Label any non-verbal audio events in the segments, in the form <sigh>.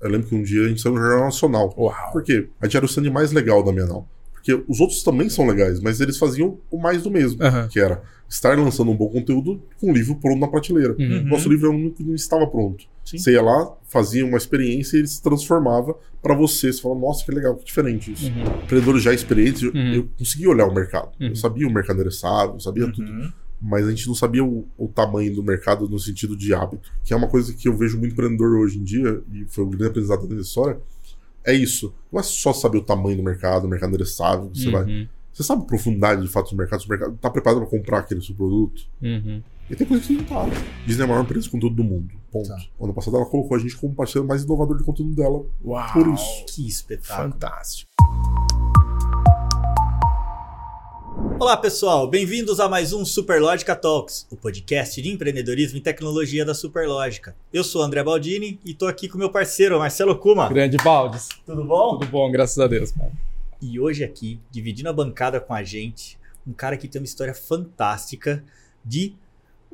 Eu lembro que um dia a gente saiu no Jornal Nacional. Uau. Por quê? A gente era o stand mais legal da Bienal. Porque os outros também são legais, mas eles faziam o mais do mesmo. Aham. Que era estar lançando um bom conteúdo com o livro pronto na prateleira. Uhum. Nosso livro era o único que não estava pronto. Sim. Você ia lá, fazia uma experiência e ele se transformava pra você. Você fala, nossa, que legal, que diferente isso. Uhum. Empreendedores já experientes, eu, Uhum. eu conseguia olhar o mercado. Uhum. Eu sabia o mercado endereçável, eu sabia tudo. Mas a gente não sabia o, o tamanho do mercado no sentido de hábito. Que é uma coisa que eu vejo muito empreendedor hoje em dia, e foi o grande aprendizado da história, é isso. Não é só saber o tamanho do mercado, o mercado endereçável, você vai. Uhum. Você sabe a profundidade de fato do mercado, se o mercado tá preparado para comprar aquele seu produto. Uhum. E tem coisa que não tá. Disney é a maior empresa de conteúdo do mundo. Ponto. Tá. Ano passado ela colocou a gente como parceiro mais inovador de conteúdo dela. Uau. Por isso. Que espetáculo. Fantástico. Olá, pessoal. Bem-vindos a mais um Superlógica Talks, o podcast de empreendedorismo e tecnologia da Superlógica. Eu sou o André Baldini e tô aqui com meu parceiro, Marcelo Kuma. Grande Valdes. Tudo bom? Tudo bom, graças a Deus, cara. E hoje aqui, dividindo a bancada com a gente, um cara que tem uma história fantástica de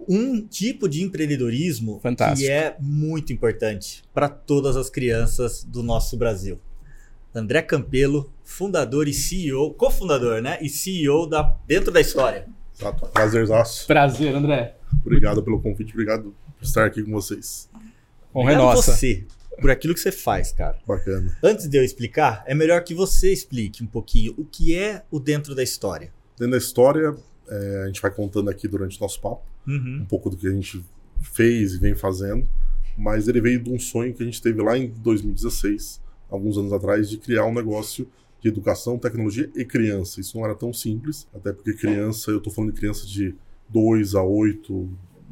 um tipo de empreendedorismo Fantástico. que é muito importante para todas as crianças do nosso Brasil. André Campelo, fundador e CEO, cofundador, né? E CEO da Dentro da História. Exato. Prazerzaço. Prazer, André. Obrigado pelo convite, obrigado por estar aqui com vocês. Honra é nossa. você por aquilo que você faz, cara. Bacana. Antes de eu explicar, é melhor que você explique um pouquinho o que é o Dentro da História. Dentro da história, é, a gente vai contando aqui durante o nosso papo Uhum. um pouco do que a gente fez e vem fazendo, mas ele veio de um sonho que a gente teve lá em 2016, alguns anos atrás, de criar um negócio de educação, tecnologia e criança. Isso não era tão simples, até porque criança, eu tô falando de criança de 2 a 8,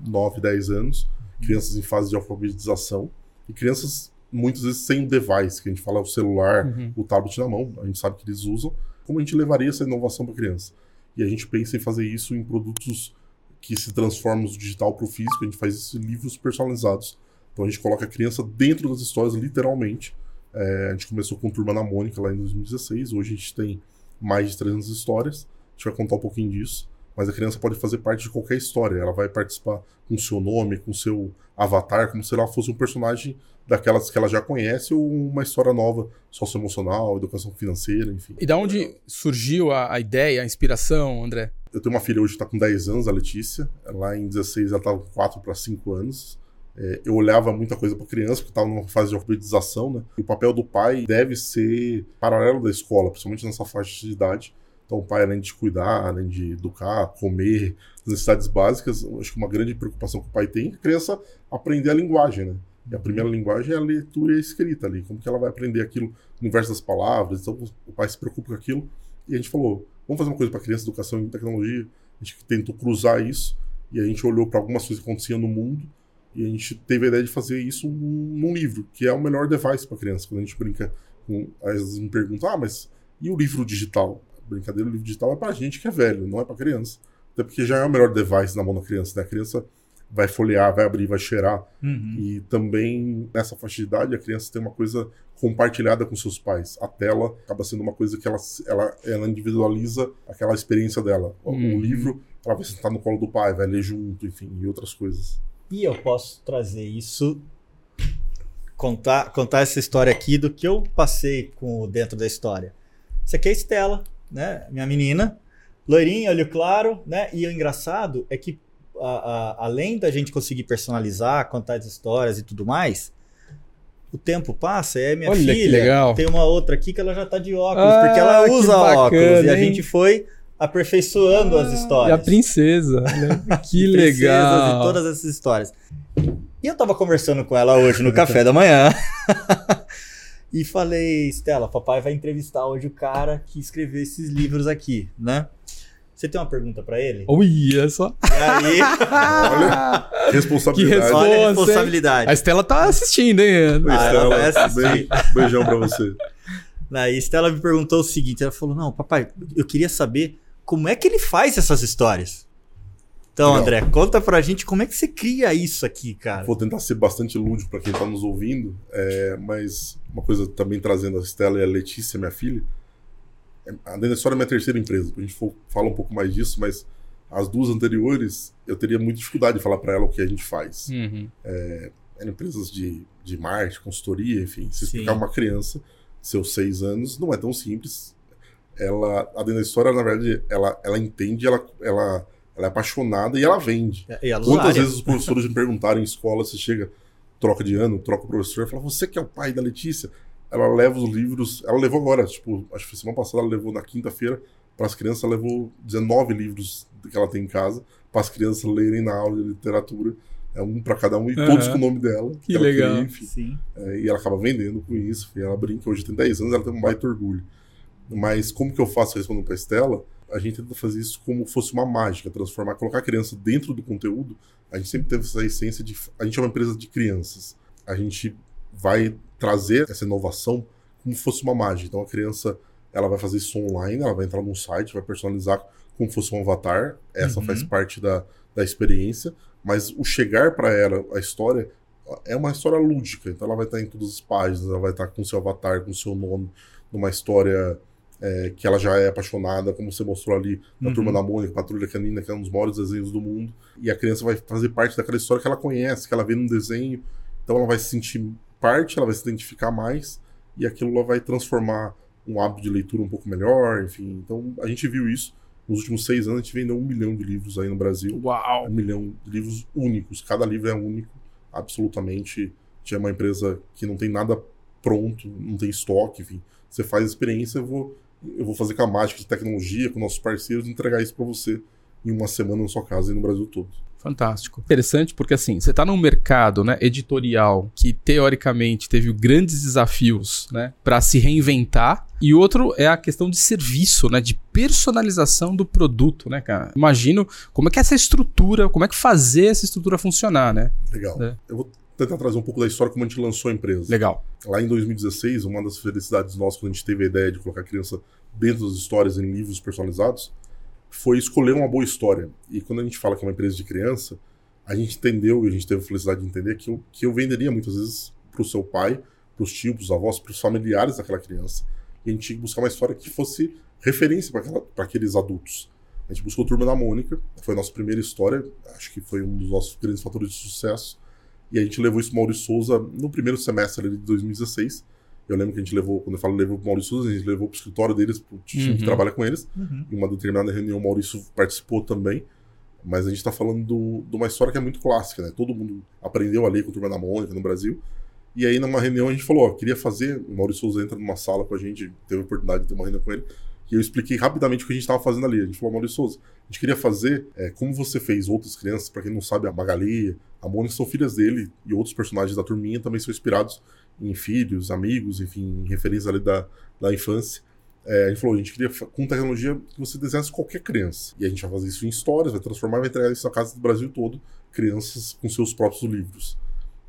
9, 10 anos, crianças em fase de alfabetização e crianças muitas vezes sem o device, que a gente fala o celular, Uhum. o tablet na mão, a gente sabe que eles usam. Como a gente levaria essa inovação para criança? E a gente pensa em fazer isso em produtos que se transformam do digital para o físico, a gente faz isso em livros personalizados. Então a gente coloca a criança dentro das histórias, literalmente. É, a gente começou com Turma na Mônica lá em 2016, hoje a gente tem mais de 300 histórias, a gente vai contar um pouquinho disso. Mas a criança pode fazer parte de qualquer história, ela vai participar com seu nome, com seu avatar, como se ela fosse um personagem daquelas que ela já conhece ou uma história nova, socioemocional, educação financeira, enfim. E da onde surgiu a, a ideia, a inspiração, André? Eu tenho uma filha hoje que está com 10 anos, a Letícia. Lá em 16 ela estava com 4 para 5 anos. É, eu olhava muita coisa para criança, porque estava numa fase de alfabetização, né? E o papel do pai deve ser paralelo da escola, principalmente nessa faixa de idade. Então, o pai, além de cuidar, além de educar, comer, as necessidades básicas, acho que uma grande preocupação que o pai tem é a criança aprender a linguagem, né? E a primeira linguagem é a leitura e a escrita ali. Como que ela vai aprender aquilo no universo das palavras? Então, o pai se preocupa com aquilo. E a gente falou, vamos fazer uma coisa para criança, educação e tecnologia. A gente tentou cruzar isso e a gente olhou para algumas coisas que aconteciam no mundo e a gente teve a ideia de fazer isso num, livro, que é o melhor device para criança. Quando a gente brinca com. Às vezes me perguntam, ah, mas e o livro digital? Brincadeira, o livro digital é para gente que é velho, não é para criança. Até porque já é o melhor device na mão da criança, né? A criança vai folhear, vai abrir, vai cheirar. Uhum. E também nessa faixa de idade a criança tem uma coisa compartilhada com seus pais. A tela acaba sendo uma coisa que ela, ela, ela individualiza aquela experiência dela. Uhum. O livro, ela vai sentar no colo do pai, vai ler junto, enfim, e outras coisas. E eu posso trazer isso, contar, contar essa história aqui do que eu passei com dentro da história. Isso aqui é a Estela, né? Minha menina, loirinha, olho claro, né? E o engraçado é que a- a- além da gente conseguir personalizar, contar as histórias e tudo mais, o tempo passa e aí minha Olha filha tem uma outra aqui que ela já tá de óculos, Ah, porque ela usa óculos bacana, e a hein? gente foi aperfeiçoando as E histórias a princesa. né? <laughs> Que legal. E todas essas histórias. E eu tava conversando com ela hoje no café da manhã. <laughs> e falei, Estela, papai vai entrevistar hoje o cara que escreveu esses livros aqui, né? Você tem uma pergunta pra ele? Olha só. E aí, <laughs> Olha, responsabilidade. resposta. olha a responsabilidade. A Estela tá assistindo, hein? Ah, ela vai Estela, assistir. beijão pra você. Aí Estela me perguntou o seguinte: ela falou, não, papai, eu queria saber como é que ele faz essas histórias. Então, Legal. André, conta pra gente como é que você cria isso aqui, cara. Vou tentar ser bastante lúdico para quem está nos ouvindo, é, mas uma coisa também trazendo a Estela e a Letícia, minha filha. é- A História é minha terceira empresa, a gente for, fala um pouco mais disso, mas as duas anteriores eu teria muita dificuldade de falar para ela o que a gente faz. Uhum. eram empresas de, de marketing, consultoria, enfim. Se Sim. explicar uma criança, seus seis anos, não é tão simples. Ela, a dentro da história, na verdade, ela, ela entende, ela, ela, ela é apaixonada e ela vende. E a Quantas vezes os professores me perguntaram em escola, você chega, troca de ano, troca o professor, fala, você que é o pai da Letícia? Ela leva os livros, ela levou agora, tipo, acho que foi semana passada, ela levou na quinta-feira, para as crianças, ela levou 19 livros que ela tem em casa, para as crianças lerem na aula de literatura. É um para cada um e Aham. todos com o nome dela. Que ela legal. queria, enfim. Sim. É, e ela acaba vendendo com isso. E ela brinca, hoje tem 10 anos, ela tem um baita orgulho. Mas como que eu faço respondendo para Estela? A gente tenta fazer isso como fosse uma mágica, transformar, colocar a criança dentro do conteúdo. A gente sempre teve essa essência de. A gente é uma empresa de crianças. A gente vai trazer essa inovação como fosse uma mágica. Então a criança ela vai fazer isso online, ela vai entrar num site, vai personalizar como fosse um avatar. Essa Uhum. faz parte da, da experiência. Mas o chegar para ela, a história, é uma história lúdica. Então ela vai estar em todas as páginas, ela vai estar com seu avatar, com seu nome, numa história é, que ela já é apaixonada, como você mostrou ali na Uhum. Turma da Mônica, Patrulha Canina, que é um dos maiores desenhos do mundo. E a criança vai fazer parte daquela história que ela conhece, que ela vê num desenho. Então ela vai se sentir parte, ela vai se identificar mais, e aquilo vai transformar um hábito de leitura um pouco melhor, enfim. Então a gente viu isso. Nos últimos seis anos a gente vendeu um milhão de livros aí no Brasil. Uau! Um milhão de livros únicos. Cada livro é único, absolutamente. A gente é uma empresa que não tem nada pronto, não tem estoque, enfim. Você faz experiência, eu vou, eu vou fazer com a mágica de tecnologia, com nossos parceiros, entregar isso para você em uma semana na sua casa e no Brasil todo. Fantástico. Interessante porque assim, você está num mercado, né, editorial que teoricamente teve grandes desafios, né, para se reinventar, e outro é a questão de serviço, né, de personalização do produto, né, cara. Imagino como é que é essa estrutura, como é que fazer essa estrutura funcionar, né? Legal. É. Eu vou tentar trazer um pouco da história como a gente lançou a empresa. Legal. Lá em 2016, uma das felicidades nossas quando a gente teve a ideia de colocar a criança dentro das histórias em livros personalizados foi escolher uma boa história. E quando a gente fala que é uma empresa de criança, a gente entendeu e a gente teve a felicidade de entender que eu, que eu venderia muitas vezes para o seu pai, para os tios, para os avós, para os familiares daquela criança. E a gente tinha que buscar uma história que fosse referência para aqueles adultos. A gente buscou Turma da Mônica, foi a nossa primeira história, acho que foi um dos nossos grandes fatores de sucesso. E a gente levou isso para Maurício Souza no primeiro semestre de 2016. Eu lembro que a gente levou, quando eu falo levou para Maurício Souza, a gente levou para o escritório deles, para o time que Uhum. trabalha com eles. Uhum. Em uma determinada reunião, o Maurício participou também. Mas a gente está falando do- de uma história que é muito clássica, né? Todo mundo aprendeu a ler com a Turma da Mônica no Brasil. E aí, numa reunião, a gente falou: ó, queria fazer. O Maurício Souza entra numa sala com a gente, teve a oportunidade de ter uma reunião com ele. E eu expliquei rapidamente o que a gente estava fazendo ali. A gente falou: Maurício Souza, a gente queria fazer é, como você fez outras crianças, para quem não sabe, a Magali, a Mônica são filhas dele, e outros personagens da turminha também são inspirados em filhos, amigos, enfim, em referência ali da, da infância. É, a gente falou, a gente queria, com tecnologia, que você desenhasse qualquer criança. E a gente vai fazer isso em histórias, vai transformar e vai entregar isso na casa do Brasil todo, crianças com seus próprios livros.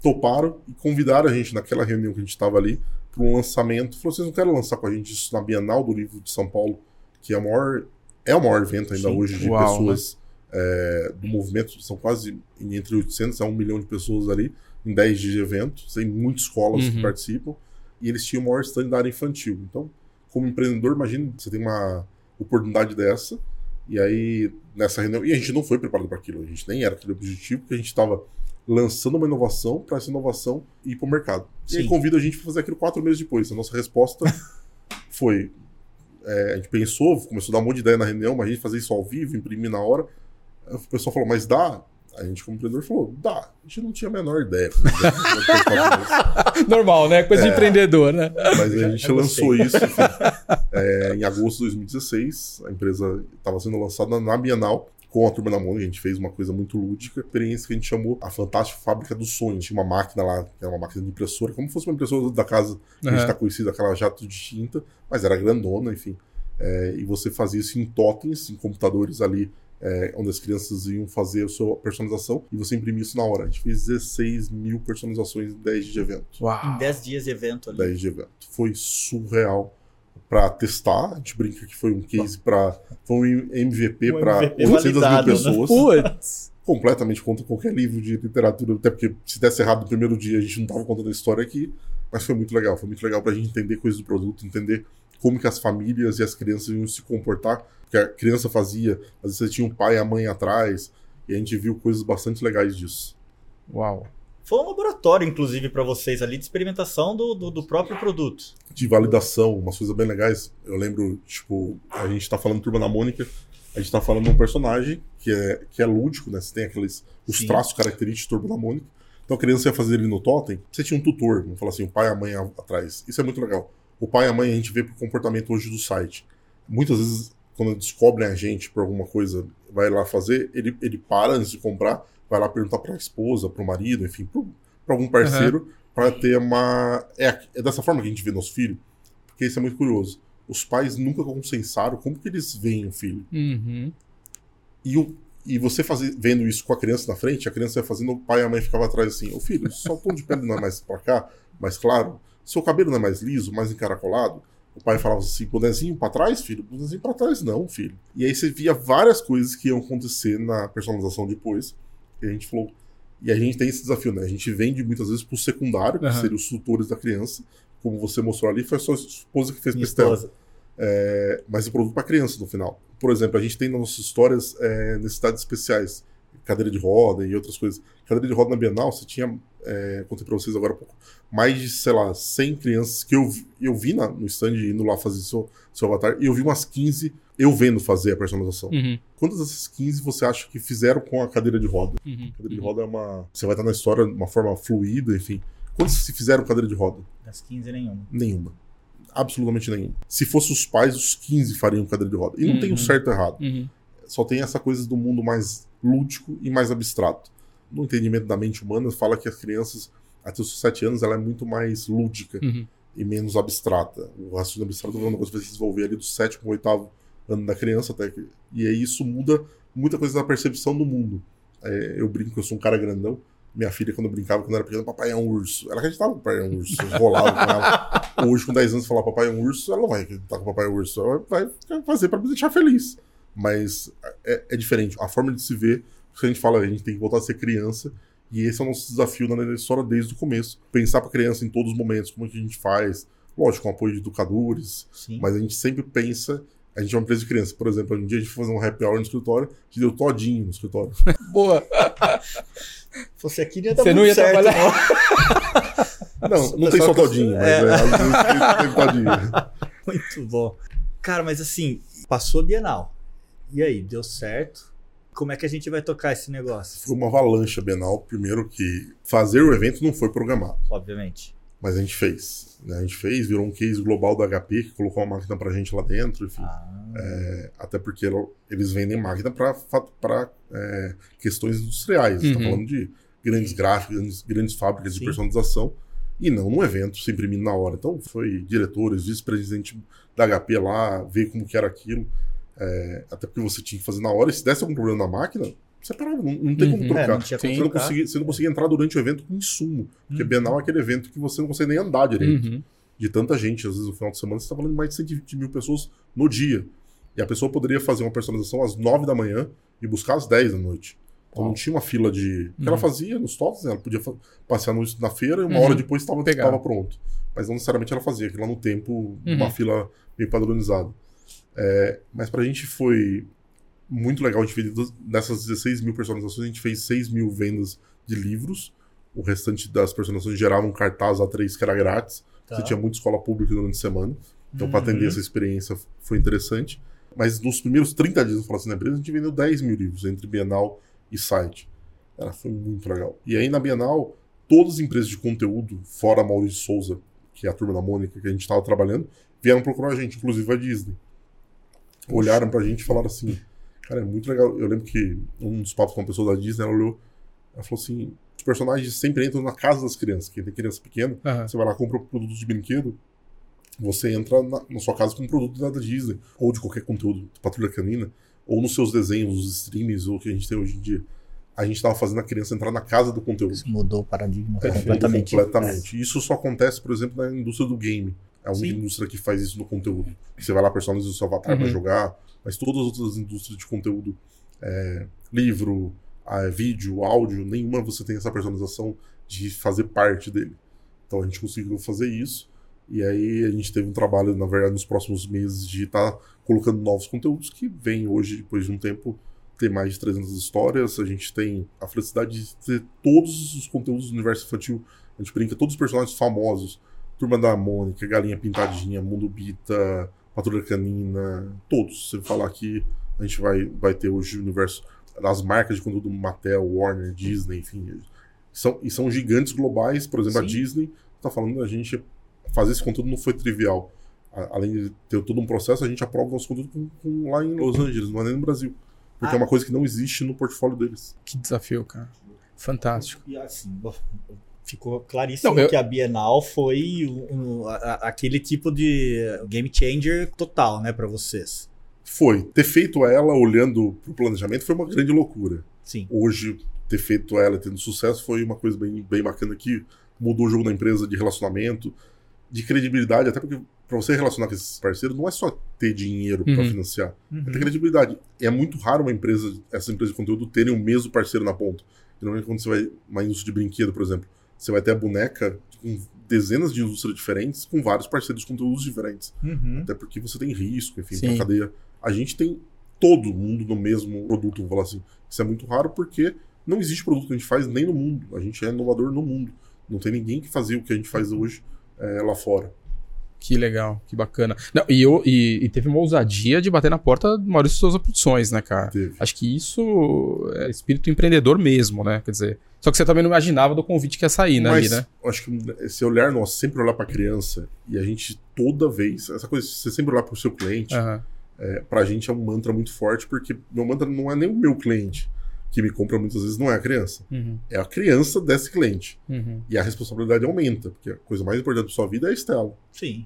Toparam e convidaram a gente naquela reunião que a gente estava ali para um lançamento. Falou, vocês não querem lançar com a gente isso na Bienal do Livro de São Paulo, que é, a maior, é o maior evento ainda Sim. hoje de Uau, pessoas é, do movimento. São quase entre 800 a 1 milhão de pessoas ali, em 10 dias de evento. Tem muitas escolas que Uhum. participam. E eles tinham o maior stand da área infantil. Então, como empreendedor, imagina, você tem uma oportunidade dessa, e aí nessa reunião. E a gente não foi preparado para aquilo, a gente nem era aquele objetivo, porque a gente estava lançando uma inovação para essa inovação ir para o mercado. E aí Sim. convida a gente para fazer aquilo quatro meses depois. A nossa resposta <laughs> foi. é, a gente pensou, começou a dar um monte de ideia na reunião, mas a gente fazer isso ao vivo, imprimir na hora. O pessoal falou, mas dá? A gente, como empreendedor, falou, dá. A gente não tinha a menor ideia. <laughs> <laughs> Normal, né? Coisa de empreendedor, né? Mas a gente <laughs> lançou gostei. isso enfim, é, em agosto de 2016. A empresa estava sendo lançada na Bienal com a Turma da Mônica. A gente fez uma coisa muito lúdica. Experiência que a gente chamou a Fantástica Fábrica dos Sonhos. Tinha uma máquina lá, que era uma máquina de impressora, como se fosse uma impressora da casa que a gente está conhecido, aquela jato de tinta, mas era grandona, enfim. É, e você fazia isso em totens, em computadores ali, é, onde as crianças iam fazer a sua personalização, e você imprimia isso na hora. A gente fez 16 mil personalizações em 10 dias de evento. Em Uau. 10 dias de evento ali. 10 de evento. Foi surreal para testar. A gente brinca que foi um case para. Foi um MVP Um para MVP 800 mil validado, né? pessoas. Putz. Completamente contra qualquer livro de literatura. Até porque se desse errado no primeiro dia, a gente não tava contando a história aqui. Mas foi muito legal. Foi muito legal pra gente entender coisas do produto, entender como que as famílias e as crianças iam se comportar. Porque a criança fazia, às vezes você tinha um pai e a mãe atrás. E a gente viu coisas bastante legais disso. Uau. Foi um laboratório, inclusive, para vocês ali de experimentação do, do, do, próprio produto. De validação, umas coisas bem legais. Eu lembro, tipo, a gente tá falando Turma da Mônica, a gente tá falando de um personagem que é, que é lúdico, né? Você tem aqueles os Sim. traços característicos do Turma da Mônica. Então a criança ia fazer ele no totem, você tinha um tutor, vamos falar assim, o pai e a mãe atrás. Isso é muito legal. O pai e a mãe a gente vê pro comportamento hoje do site. Muitas vezes, quando descobrem a gente por alguma coisa, vai lá fazer, ele, ele para antes de comprar, vai lá perguntar para a esposa, para o marido, enfim, para algum parceiro, uhum. para ter uma. É, é, dessa forma que a gente vê nosso filho, porque isso é muito curioso. Os pais nunca consensaram como que eles veem o filho. Uhum. E, o, e você fazer, vendo isso com a criança na frente, a criança ia fazendo, o pai e a mãe ficavam atrás assim: Ô filho, só o tom de pele não é mais para cá, mais claro, seu cabelo não é mais liso, mais encaracolado. O pai falava assim, bonezinho para trás, filho? Bonezinho para trás não, filho. E aí você via várias coisas que iam acontecer na personalização depois. E a gente falou. E a gente tem esse desafio, né? A gente vende muitas vezes pro secundário, que uhum. seriam os tutores da criança. Como você mostrou ali, foi a sua esposa que fez Minha É, mas o produto para criança no final. Por exemplo, a gente tem nas nossas histórias é, necessidades especiais cadeira de roda e outras coisas. Cadeira de roda na Bienal, você tinha, é, contei para vocês agora há pouco, mais de, sei lá, 100 crianças que eu, eu vi na, no stand indo lá fazer seu, seu avatar, e eu vi umas 15 eu vendo fazer a personalização. Uhum. Quantas dessas 15 você acha que fizeram com a cadeira de roda? Uhum. A cadeira de roda é uma. Você vai estar na história de uma forma fluida, enfim. Quantas se fizeram cadeira de roda? Das 15, nenhuma. Nenhuma. Absolutamente nenhuma. Se fosse os pais, os 15 fariam cadeira de roda. E não uhum. tem o um certo e errado. Uhum. Só tem essa coisa do mundo mais lúdico e mais abstrato. No entendimento da mente humana, fala que as crianças, até os 7 anos, ela é muito mais lúdica uhum. e menos abstrata. O raciocínio abstrato é uma coisa que vai se desenvolver ali do sétimo ao oitavo ano da criança até que, e aí isso muda muita coisa da percepção do mundo. É, eu brinco, eu sou um cara grandão. Minha filha, quando eu brincava, quando era pequena, papai é um urso. Ela acreditava que papai é um urso. Eu rolava com ela. Hoje, com 10 anos, falar papai é um urso, ela não vai acreditar que papai é um urso. Ela vai fazer para me deixar feliz. Mas é, é, diferente. A forma de se ver, a gente fala, a gente tem que voltar a ser criança. E esse é o nosso desafio na história desde o começo. Pensar para criança em todos os momentos, como é que a gente faz. Lógico, com apoio de educadores. Sim. Mas a gente sempre pensa a gente é uma empresa de criança. Por exemplo, um dia a gente foi fazer um happy hour no escritório, a gente deu todinho no escritório. <laughs> Boa! <laughs> Fosse aqui ia dar Você não ia certo, trabalhar. Não, <laughs> não, não tem só todinho, mas é. É, tem todinho. Muito bom. Cara, mas assim, passou a Bienal. E aí, deu certo? Como é que a gente vai tocar esse negócio? Foi uma avalanche Bienal. Primeiro que fazer o evento não foi programado. Obviamente. Mas a gente fez. Né? A gente fez, virou um case global da HP que colocou uma máquina pra gente lá dentro, enfim. Ah. É, até porque eles vendem máquina para é, questões industriais. Tá uhum. Tá falando de grandes gráficos, grandes, grandes fábricas Sim. de personalização. E não num evento se imprimindo na hora. Então foi diretores, vice-presidente da HP lá, ver como que era aquilo. É, até porque você tinha que fazer na hora. E se desse algum problema na máquina, você parava, não, não tem uhum. como trocar. É, não você, não conseguia, você não conseguia entrar durante o evento com insumo. Porque uhum. Bienal é aquele evento que você não consegue nem andar direito. Uhum. De tanta gente, às vezes no final de semana você está falando de mais de 120 mil pessoas no dia. E a pessoa poderia fazer uma personalização às 9 da manhã e buscar às 10 da noite. Então não tinha uma fila de. O que ela uhum. fazia nos toques, né? ela podia passear na feira e uma hora uhum. depois estava pronto. Mas não necessariamente ela fazia aquilo lá no tempo, uma fila bem padronizada. É, mas pra gente foi muito legal. A gente fez dessas 16 mil personalizações, a gente fez 6 mil vendas de livros. O restante das personalizações geravam um cartaz A3 que era grátis. Tá. Você tinha muita escola pública durante a semana. Então, uhum. para atender essa experiência, foi interessante. Mas nos primeiros 30 dias, falo assim, na empresa, a gente vendeu 10 mil livros entre Bienal e site. Ela foi muito legal. E aí, na Bienal, todas as empresas de conteúdo, fora a Maurício Souza, que é a turma da Mônica que a gente estava trabalhando, vieram procurar a gente, inclusive a Disney. Olharam pra gente e falaram assim: Cara, é muito legal. Eu lembro que um dos papos com uma pessoa da Disney, ela olhou, ela falou assim: os personagens sempre entram na casa das crianças. Quem tem criança pequena, uhum. você vai lá compra um produto de brinquedo, você entra na, na, sua casa com um produto da Disney, ou de qualquer conteúdo, Patrulha Canina, ou nos seus desenhos, os streams, ou o que a gente tem hoje em dia. A gente estava fazendo a criança entrar na casa do conteúdo. Isso mudou o paradigma é, completamente. completamente. Isso só acontece, por exemplo, na indústria do game. É a única Sim. indústria que faz isso no conteúdo. Você vai lá, personaliza o seu avatar uhum. para jogar, mas todas as outras indústrias de conteúdo, é, livro, é, vídeo, áudio, nenhuma você tem essa personalização de fazer parte dele. Então a gente conseguiu fazer isso. E aí a gente teve um trabalho, na verdade, nos próximos meses de estar tá colocando novos conteúdos que vem hoje, depois de um tempo, ter mais de 300 histórias, a gente tem a felicidade de ter todos os conteúdos do universo infantil. A gente brinca, todos os personagens famosos. Turma da Mônica, Galinha Pintadinha, Mundo Bita, Patrulha Canina, todos. Se falar aqui, a gente vai, vai ter hoje o universo das marcas de conteúdo Mattel, Warner, Disney, enfim. São, e são gigantes globais, por exemplo, Sim. a Disney está falando da gente fazer esse conteúdo não foi trivial. além de ter todo um processo, a gente aprova o nosso conteúdo com, com, lá em Los Angeles, não é nem no Brasil. Porque ah. é uma coisa que não existe no portfólio deles. Que desafio, cara. Fantástico. E assim, ficou claríssimo não, eu... que a Bienal foi um, um, a, aquele tipo de game changer total, né, para vocês. Foi. Ter feito ela olhando para o planejamento foi uma grande loucura. Sim. Hoje, ter feito ela tendo sucesso foi uma coisa bem, bem bacana que mudou o jogo da empresa de relacionamento, de credibilidade, até porque para você relacionar com esses parceiros não é só ter dinheiro uhum. para financiar, uhum. é ter credibilidade. É muito raro uma empresa, essa empresa de conteúdo terem o mesmo parceiro na ponta. Normalmente quando você vai uma indústria de brinquedo, por exemplo, você vai ter a boneca com dezenas de indústrias diferentes, com vários parceiros de conteúdos diferentes. Uhum. Até porque você tem risco, enfim, Sim. cadeia. A gente tem todo mundo no mesmo produto, vamos falar assim. Isso é muito raro porque não existe produto que a gente faz nem no mundo. A gente é inovador no mundo. Não tem ninguém que fazia o que a gente faz hoje é, lá fora. Que legal, que bacana. Não, e, eu, e, e, teve uma ousadia de bater na porta do Maurício Souza Produções, né, cara? Teve. Acho que isso é espírito empreendedor mesmo, né? Quer dizer, só que você também não imaginava do convite que ia sair, né? Mas, ali, né? acho que esse olhar nosso, sempre olhar para a criança, e a gente toda vez, essa coisa, você sempre olhar para o seu cliente, uhum. é, para a gente é um mantra muito forte, porque meu mantra não é nem o meu cliente que me compra muitas vezes não é a criança. Uhum. É a criança desse cliente. Uhum. E a responsabilidade aumenta, porque a coisa mais importante da sua vida é a Estela. Sim.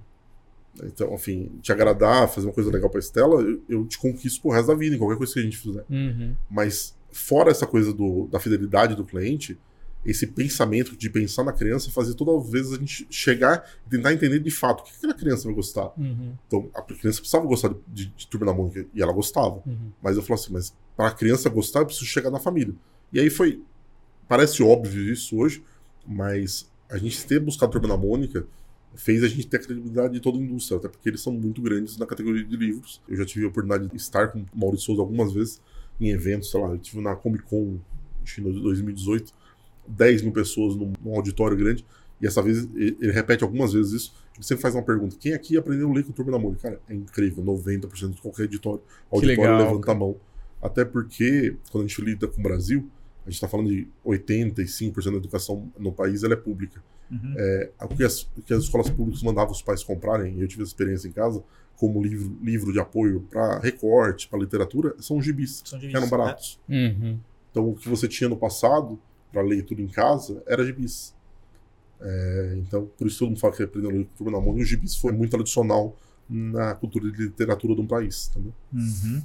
Então, enfim, te agradar, fazer uma coisa legal pra Estela, eu, eu te conquisto pro resto da vida, em qualquer coisa que a gente fizer. Uhum. Mas, fora essa coisa do, da fidelidade do cliente, esse pensamento de pensar na criança fazia todas as vezes a gente chegar e tentar entender de fato o que aquela criança vai gostar. Uhum. Então, a criança precisava gostar de, de, de Turma da Mônica e ela gostava. Uhum. Mas eu falo assim, mas para a criança gostar, eu preciso chegar na família. E aí foi. Parece óbvio isso hoje, mas a gente ter buscado Turma da Mônica fez a gente ter a credibilidade de toda a indústria, até porque eles são muito grandes na categoria de livros. Eu já tive a oportunidade de estar com o Maurício Souza algumas vezes em eventos, sei lá, eu tive na Comic Con em 2018 10 mil pessoas num, num auditório grande, e essa vez ele, repete algumas vezes isso. Ele sempre faz uma pergunta: quem aqui aprendeu a ler com o Turma da Mônica? Cara, é incrível, 90% de qualquer editório, auditório legal, levanta cara. a mão. Até porque, quando a gente lida com o Brasil, a gente está falando de 85% da educação no país ela é pública. Uhum. É, o, que as, o que as escolas públicas mandavam os pais comprarem, e eu tive essa experiência em casa, como livro, livro de apoio para recorte, para literatura, são gibis, são gibis que eram baratos. É. Uhum. Então, o que você tinha no passado, para leitura em casa era gibis. É, então, por isso todo mundo fala que aprendeu a ler cultura na mão, e o gibis foi muito tradicional na cultura de literatura de um país. Entendeu? Uhum.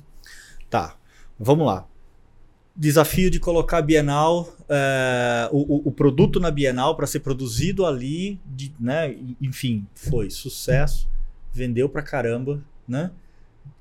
Tá, vamos lá. Desafio de colocar a Bienal, é, o, o, produto na Bienal para ser produzido ali, de, né? enfim, foi sucesso, vendeu pra caramba, né?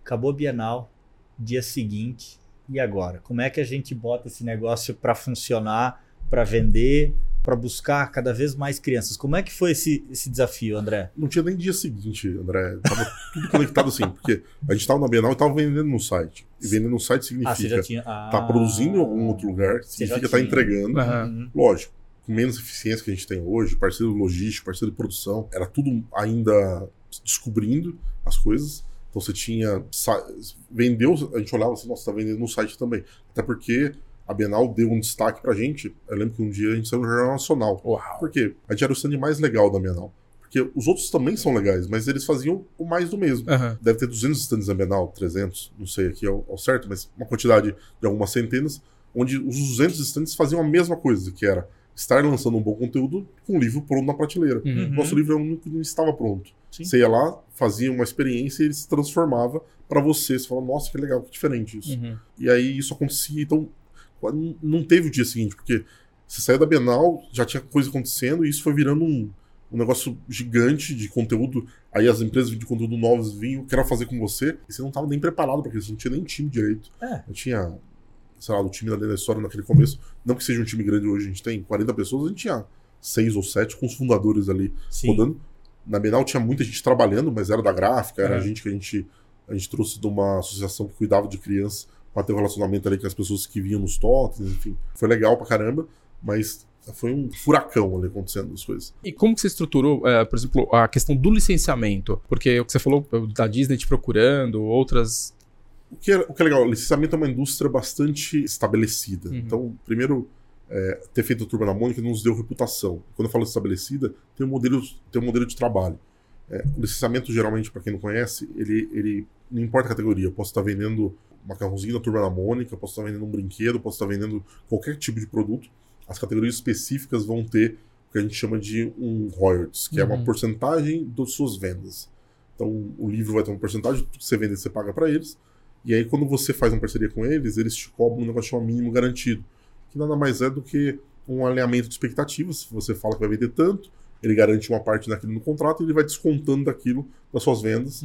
Acabou a Bienal, dia seguinte, e agora? Como é que a gente bota esse negócio para funcionar? para vender, para buscar cada vez mais crianças. Como é que foi esse, esse desafio, André? Não tinha nem dia seguinte, André. Tava tudo conectado assim, porque a gente estava na Bienal e estava vendendo no site. E vendendo no site significa ah, tinha... ah, tá produzindo em algum outro lugar, significa estar tá entregando. Uhum. Lógico, com menos eficiência que a gente tem hoje, parceiro logístico, parceiro de produção, era tudo ainda descobrindo as coisas. Então você tinha. Vendeu, a gente olhava assim, nossa, tá vendendo no site também. Até porque a Bienal deu um destaque pra gente. Eu lembro que um dia a gente saiu no Jornal Nacional. Uau. Por quê? A gente era o stand mais legal da Bienal. Porque os outros também são legais, mas eles faziam o mais do mesmo. Uhum. Deve ter 200 stands na Bienal, 300, não sei aqui ao, ao, certo, mas uma quantidade de algumas centenas, onde os 200 stands faziam a mesma coisa, que era estar lançando um bom conteúdo com o livro pronto na prateleira. Uhum. Nosso livro é não estava pronto. Sim. Você ia lá, fazia uma experiência e ele se transformava para você. Você falava, nossa, que legal, que diferente isso. Uhum. E aí isso acontecia. Então, não teve o dia seguinte, porque você saiu da Bienal, já tinha coisa acontecendo, e isso foi virando um, um negócio gigante de conteúdo. Aí as empresas de conteúdo novas vinham, querem fazer com você, e você não estava nem preparado para isso, não tinha nem time direito. É. Eu tinha, sei lá, o time da história naquele começo, não que seja um time grande hoje, a gente tem 40 pessoas, a gente tinha seis ou sete com os fundadores ali Sim. rodando. Na Bienal tinha muita gente trabalhando, mas era da gráfica, era é. gente que a gente, a gente trouxe de uma associação que cuidava de crianças para ter um relacionamento ali com as pessoas que vinham nos totens, enfim. Foi legal pra caramba, mas foi um furacão ali acontecendo as coisas. E como que você estruturou, é, por exemplo, a questão do licenciamento? Porque o que você falou da Disney te procurando, outras. O que é, o que é legal, o licenciamento é uma indústria bastante estabelecida. Uhum. Então, primeiro, é, ter feito a Turma da Mônica nos deu reputação. Quando eu falo estabelecida, tem um modelo, tem um modelo de trabalho. É, o licenciamento, geralmente, para quem não conhece, ele, ele não importa a categoria. Eu posso estar vendendo macarrãozinho da Turma da Mônica, posso estar vendendo um brinquedo, posso estar vendendo qualquer tipo de produto. As categorias específicas vão ter o que a gente chama de um royalties, que é uma Uhum. porcentagem das suas vendas. Então, o livro vai ter uma porcentagem, tudo que você vende, você paga para eles. E aí, quando você faz uma parceria com eles, eles te cobram um negócio chamado mínimo garantido, que nada mais é do que um alinhamento de expectativas. Se você fala que vai vender tanto, ele garante uma parte daquilo no contrato e ele vai descontando daquilo das suas vendas.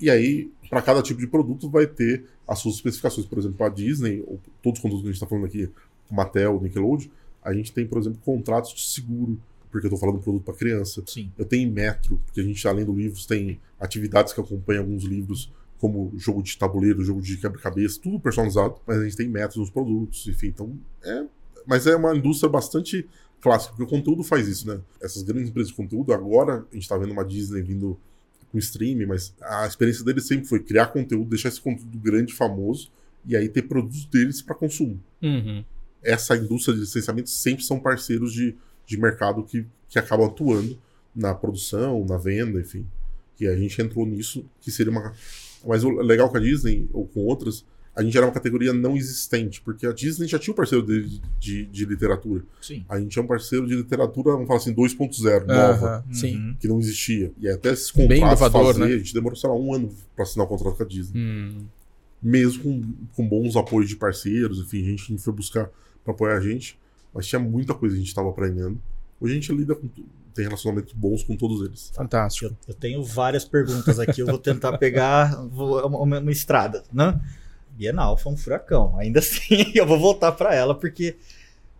E aí, para cada tipo de produto, vai ter as suas especificações. Por exemplo, a Disney, ou todos os produtos que a gente está falando aqui, Mattel, Nickelodeon, a gente tem, por exemplo, contratos de seguro, porque eu estou falando produto para criança. Sim. Eu tenho metro, porque a gente, além do livros, tem atividades que acompanham alguns livros, como jogo de tabuleiro, jogo de quebra-cabeça, tudo personalizado, mas a gente tem metros nos produtos, enfim, então é. Mas é uma indústria bastante clássica, porque o conteúdo faz isso, né? Essas grandes empresas de conteúdo, agora a gente está vendo uma Disney vindo com streaming, mas a experiência deles sempre foi criar conteúdo, deixar esse conteúdo grande, famoso, e aí ter produtos deles para consumo Uhum. essa indústria de licenciamento sempre são parceiros de, de mercado que, que acabam atuando na produção, na venda, enfim. E a gente entrou nisso, que seria uma. Mas o legal com a Disney, ou com outras, a gente era uma categoria não existente, porque a Disney já tinha um parceiro de, de, de literatura. Sim. A gente é um parceiro de literatura, vamos falar assim, 2.0, nova, Aham, Sim. Uhum. que não existia. E até esses Bem contratos inovador, fazer, né? a gente demorou, sei lá, um ano para assinar o contrato com a Disney Hum. mesmo com, com bons apoios de parceiros, enfim, gente que foi buscar para apoiar a gente, mas tinha muita coisa que a gente estava aprendendo. Hoje a gente lida com tem relacionamentos bons com todos eles. Fantástico. Eu, eu tenho várias perguntas aqui, eu vou tentar pegar vou- uma, uma- uma estrada, né? Bienal foi um furacão, ainda <laughs> assim eu vou voltar para ela porque,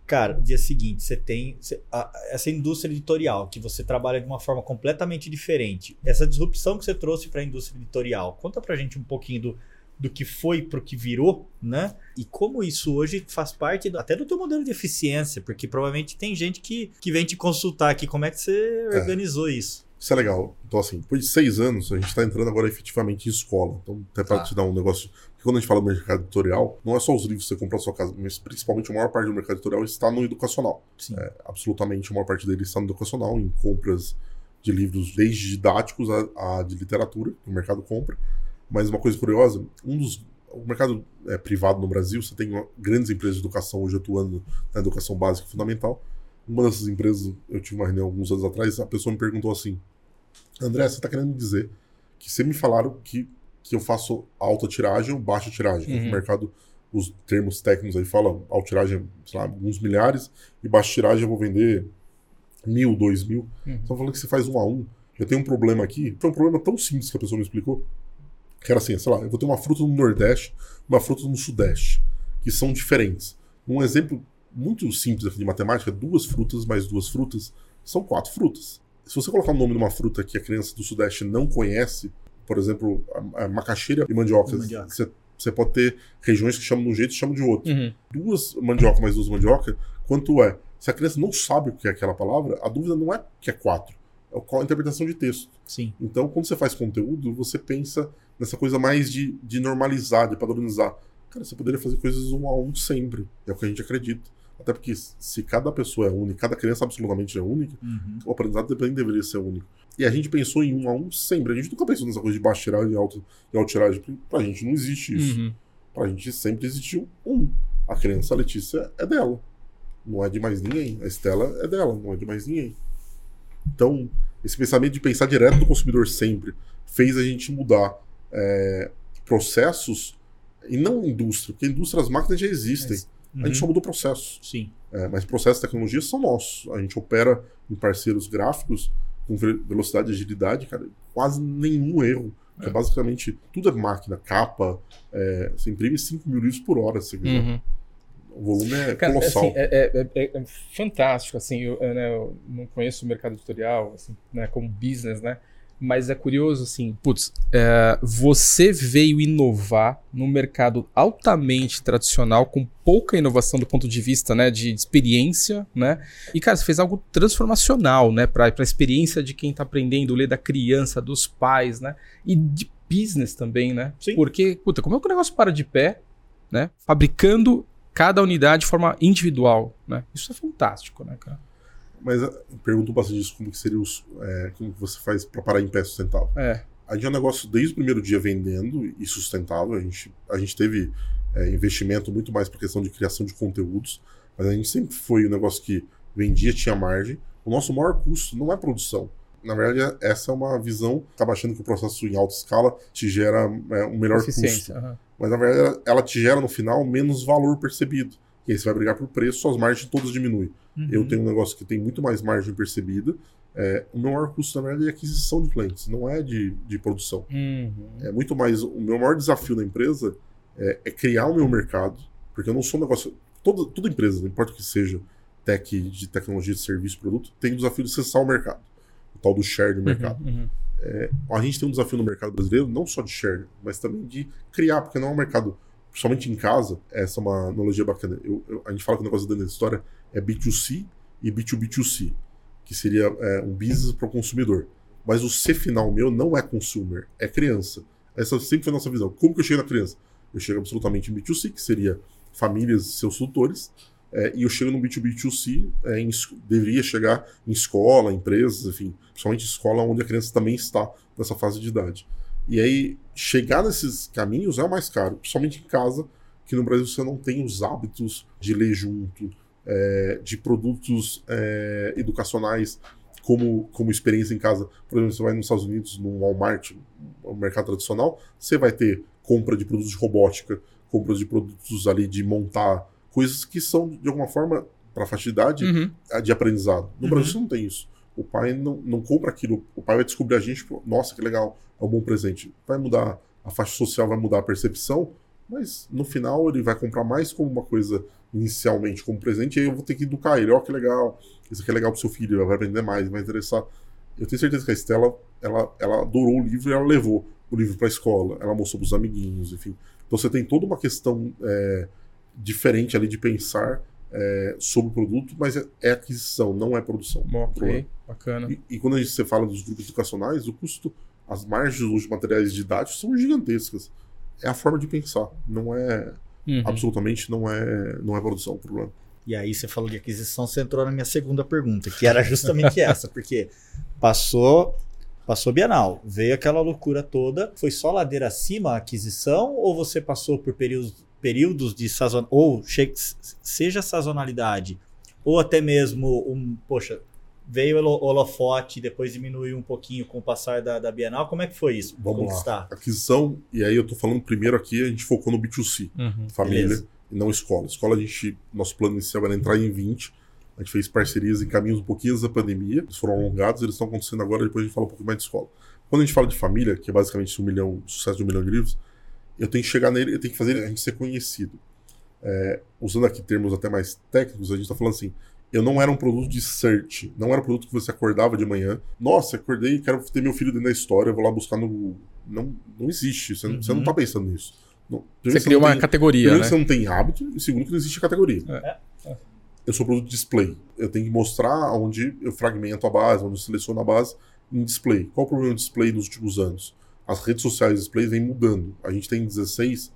cara, o dia seguinte você tem você- a- essa indústria editorial que você trabalha de uma forma completamente diferente, essa disrupção que você trouxe para a indústria editorial, conta pra gente um pouquinho do, do que foi pro que virou, né? E como isso hoje faz parte do- até do teu modelo de eficiência, porque provavelmente tem gente que, que vem te consultar aqui, como é que você organizou isso? Isso é legal. Então, assim, depois de seis anos, a gente está entrando agora efetivamente em escola. Então, até para Tá. te dar um negócio. Porque quando a gente fala do mercado editorial, não é só os livros que você compra na sua casa, mas principalmente a maior parte do mercado editorial está no educacional. Sim. É, absolutamente a maior parte dele está no educacional, em compras de livros desde didáticos a, a de literatura, que o mercado compra. Mas uma coisa curiosa, um dos o mercado é, privado no Brasil, você tem uma- grandes empresas de educação hoje atuando na educação básica e fundamental. Uma dessas empresas, eu tive uma reunião alguns anos atrás, a pessoa me perguntou assim: André, você está querendo me dizer que você me falaram que, que eu faço alta tiragem ou baixa tiragem? Uhum. O mercado, os termos técnicos aí falam alta tiragem, sei lá, alguns milhares, e baixa tiragem eu vou vender mil, dois mil. Uhum. Estão falando que você faz um a um. Eu tenho um problema aqui. Foi um problema tão simples que a pessoa me explicou. Que era assim, sei lá, eu vou ter uma fruta no Nordeste uma fruta no Sudeste, que são diferentes. Um exemplo muito simples de matemática, duas frutas mais duas frutas são quatro frutas. Se você colocar o nome de uma fruta que a criança do Sudeste não conhece, por exemplo, a, a macaxeira e mandioca, mandioca. Você, você pode ter regiões que chamam de um jeito e chamam de outro Uhum. duas mandioca mais duas mandioca, quanto é? Se a criança não sabe o que é aquela palavra, a dúvida não é que é quatro, é qual a interpretação de texto. Sim. Então, quando você faz conteúdo, você pensa nessa coisa mais de, de normalizar, de padronizar. Cara, você poderia fazer coisas um a um sempre, é o que a gente acredita. Até porque se cada pessoa é única, cada criança absolutamente é única, Uhum. o aprendizado também deveria ser único. E a gente pensou em um a um sempre. A gente nunca pensou nessa coisa de baixa tiragem e alta, e alta tiragem. Pra gente não existe isso. Uhum. Pra gente sempre existiu um. A criança, a Letícia, é dela. Não é de mais ninguém. A Estela é dela, não é de mais ninguém. Então, esse pensamento de pensar direto no consumidor sempre fez a gente mudar é, processos e não indústria, porque indústria, as máquinas já existem. A gente só Uhum. mudou processos. Sim. É, mas processos e tecnologias são nossos. A gente opera em parceiros gráficos com ve- velocidade e agilidade, cara, quase nenhum erro. Porque É. basicamente tudo é máquina, capa. é, você imprime 5 mil livros por hora, se você quiser. Uhum. O volume é Cara, colossal. assim, é, é- é- é fantástico, assim, eu, eu, né, eu não conheço o mercado editorial, assim, né, como business, né, Mas é curioso, assim, putz, é, você veio inovar num mercado altamente tradicional, com pouca inovação do ponto de vista, né, de experiência, né? E, cara, você fez algo transformacional, né, para a experiência de quem tá aprendendo, ler da criança, dos pais, né? E de business também, né? Sim. Porque, puta, como é que o negócio para de pé, né? Fabricando cada unidade de forma individual, né? Isso é fantástico, né, cara? Mas eu pergunto bastante disso, como que seria os, é, como que você faz para parar em pé sustentável. É. A gente é um negócio desde o primeiro dia vendendo e sustentável. A gente, a gente teve é, investimento muito mais para questão de criação de conteúdos, mas a gente sempre foi um negócio que vendia, tinha margem. O nosso maior custo não é produção. Na verdade, essa é uma visão, acaba achando que o processo em alta escala te gera é, um melhor custo. Aham. Mas na verdade, ela te gera no final menos valor percebido. E aí você vai brigar por preço, suas margens todas diminuem. Eu tenho um negócio que tem muito mais margem percebida. É, o meu maior custo, na verdade, é aquisição de clientes, não é de, de produção. Uhum. É muito mais. O meu maior desafio na empresa é, é criar o meu mercado, porque eu não sou um negócio. Toda, toda empresa, não importa o que seja, tech, de tecnologia, de serviço, produto, tem o desafio de acessar o mercado. O tal do share de mercado. Uhum, uhum. A gente tem um desafio no mercado brasileiro, não só de share, mas também de criar, porque não é um mercado, principalmente em casa, essa é uma analogia bacana. Eu- eu- a gente fala que o negócio da história é B2C e B2B2C, que seria é, um business para o consumidor. Mas o C final meu não é consumer, é criança. Essa sempre foi a nossa visão. Como que eu chego na criança? Eu chego absolutamente em B2C, que seria famílias e seus tutores, é, e eu chego no B2B2C, é, em deveria chegar em escola, empresas, enfim, principalmente escola onde a criança também está nessa fase de idade. E aí, chegar nesses caminhos é o mais caro, principalmente em casa, que no Brasil você não tem os hábitos de ler junto, é, de produtos é, educacionais como, como experiência em casa. Por exemplo, você vai nos Estados Unidos, no Walmart, um mercado tradicional, você vai ter compra de produtos de robótica, compras de produtos ali de montar, coisas que são, de alguma forma, para faixa de idade, Uhum. de aprendizado. No Uhum. Brasil você não tem isso. O pai não, não compra aquilo. O pai vai descobrir a gente, nossa, que legal, é um bom presente. Vai mudar a faixa social, vai mudar a percepção, mas no final ele vai comprar mais como uma coisa inicialmente como presente, e aí eu vou ter que educar ele. Ó, que legal, isso aqui é legal pro seu filho, vai aprender mais, vai interessar. Eu tenho certeza que a Estela, ela, ela adorou o livro e ela levou o livro para a escola, ela mostrou pros amiguinhos, enfim. Então você tem toda uma questão é, diferente ali de pensar é, sobre o produto, mas é, é aquisição, não é produção. Ok, bacana. E, e quando a gente, você fala dos grupos educacionais, o custo, as margens dos materiais didáticos são gigantescas. É a forma de pensar, não é Uhum. absolutamente não é não é produção o problema. E aí você falou de aquisição, você entrou na minha segunda pergunta, que era justamente <laughs> essa, porque passou passou Bienal, veio aquela loucura toda, foi só ladeira acima a aquisição ou você passou por períodos, períodos de sazon ou seja sazonalidade ou até mesmo um, poxa, veio o holo- holofote, depois diminuiu um pouquinho com o passar da, da Bienal, como é que foi isso? Vamos lá. Conquistar. Aquisição, e aí eu tô falando primeiro aqui, a gente focou no B2C, Uhum. família, Beleza. e não escola. Escola a gente, nosso plano inicial era entrar em 20. A gente fez parcerias em caminhos um pouquinho antes da pandemia, eles foram alongados, eles estão acontecendo agora, depois a gente fala um pouco mais de escola. Quando a gente fala de família, que é basicamente um milhão, o sucesso de um milhão de livros, eu tenho que chegar nele, eu tenho que fazer a gente ser conhecido. É, usando aqui termos até mais técnicos, a gente está falando assim, eu não era um produto de search, não era um produto que você acordava de manhã, nossa, acordei e quero ter meu filho dentro da história, vou lá buscar no. Não, não existe, você, não- você não Uhum. está pensando nisso. Não, Você não uma tem- categoria, Primeiro né? que você não tem hábito, e segundo que não existe categoria. É. Eu sou produto display. Eu tenho que mostrar onde eu fragmento a base, onde eu seleciono a base em display. Qual o problema do display nos últimos anos? As redes sociais de display vêm mudando. A gente tem em 16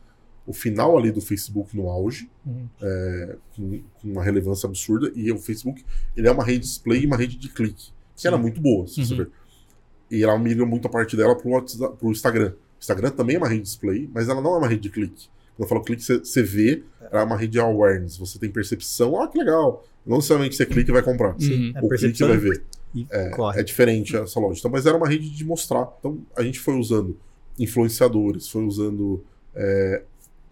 o final ali do Facebook no auge, Uhum. é, com, com uma relevância absurda, e o Facebook ele é uma rede display e uma rede de clique, que era Sim. muito boa, se você Uhum. ver. E ela migra muito a parte dela pro, WhatsApp, pro Instagram. O Instagram também é uma rede display, mas ela não é uma rede de clique. Quando eu falo clique, você- você vê, ela é uma rede de awareness. Você tem percepção, ah, que legal. Não necessariamente você clica e vai comprar. Uhum. É O clique percepção vai ver. É, é diferente essa lógica. Então, mas era uma rede de mostrar. Então a gente foi usando influenciadores, foi usando. é,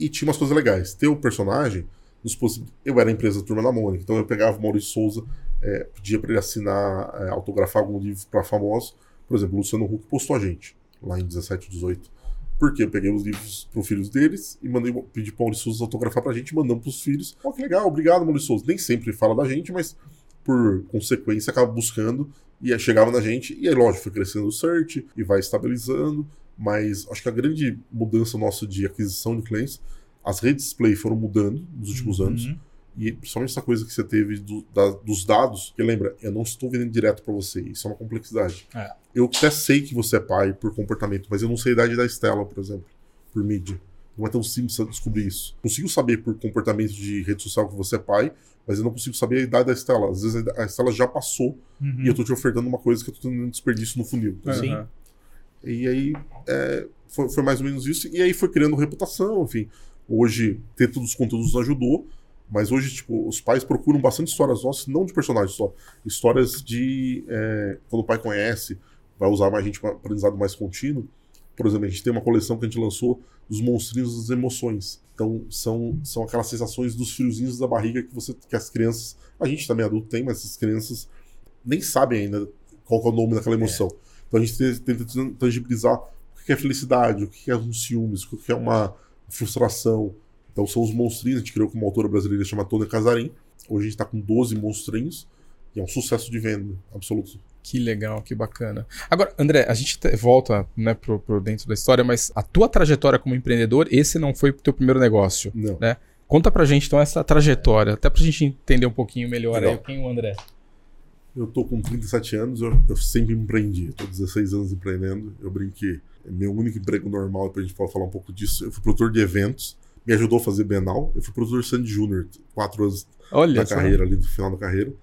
e tinha umas coisas legais. Ter o personagem nos possi- Eu era a empresa Turma da Mônica, então eu pegava o Maurício Souza, é, pedia para ele assinar, é, autografar algum livro para famosos. Por exemplo, o Luciano Huck postou a gente, lá em 17, 18. Por quê? Eu peguei os livros pro filhos deles e mandei pedir para Maurício Souza autografar pra gente e mandamos pros filhos. Ó, que legal, obrigado, Maurício Souza. Nem sempre fala da gente, mas por consequência, acaba buscando e aí chegava na gente. E aí, lógico, foi crescendo o search e vai estabilizando. Mas acho que a grande mudança nossa de aquisição de clientes, as redes display foram mudando nos últimos Uhum. anos. E principalmente essa coisa que você teve do- da- dos dados, que lembra, eu não estou vendendo direto para você, isso é uma complexidade. É. Eu até sei que você é pai por comportamento, mas eu não sei a idade da Estela, por exemplo, por mídia. Não é tão simples descobrir isso. Consigo saber por comportamento de rede social que você é pai, mas eu não consigo saber a idade da Estela. Às vezes a Estela já passou Uhum. e eu tô te ofertando uma coisa que eu tô tendo um desperdício no funil. Sim. Aham. E aí é, foi, foi mais ou menos isso. E aí foi criando reputação, enfim. Hoje, ter todos os conteúdos ajudou. Mas hoje, tipo, os pais procuram bastante histórias nossas, não de personagens só. Histórias de. é, quando o pai conhece, vai usar mais gente para aprendizado mais contínuo. Por exemplo, a gente tem uma coleção que a gente lançou dos monstrinhos das emoções. Então, são, são aquelas sensações dos friozinhos da barriga que você que as crianças. A gente também adulto tem, mas as crianças nem sabem ainda qual é o nome daquela emoção. Então a gente te- tenta tangibilizar o que é felicidade, o que é um ciúmes, o que é uma frustração. Então são os monstrinhos, a gente criou com uma autora brasileira chamada Tônia Casarim. Hoje a gente está com 12 monstrinhos e é um sucesso de venda absoluto. Que legal, que bacana. Agora, André, a gente te- volta né, pro, pro dentro da história, mas a tua trajetória como empreendedor, esse não foi o teu primeiro negócio. Não. Né? Conta pra gente então essa trajetória, até pra gente entender um pouquinho melhor Legal. aí quem é o André. Eu tô com 37 anos, eu, eu sempre empreendi. Eu tô 16 anos empreendendo. Eu brinco que é meu único emprego normal, depois a gente falar um pouco disso. Eu fui produtor de eventos, me ajudou a fazer Bienal. Eu fui produtor Sandy Júnior, quatro anos Olha da carreira, ali no final da carreira,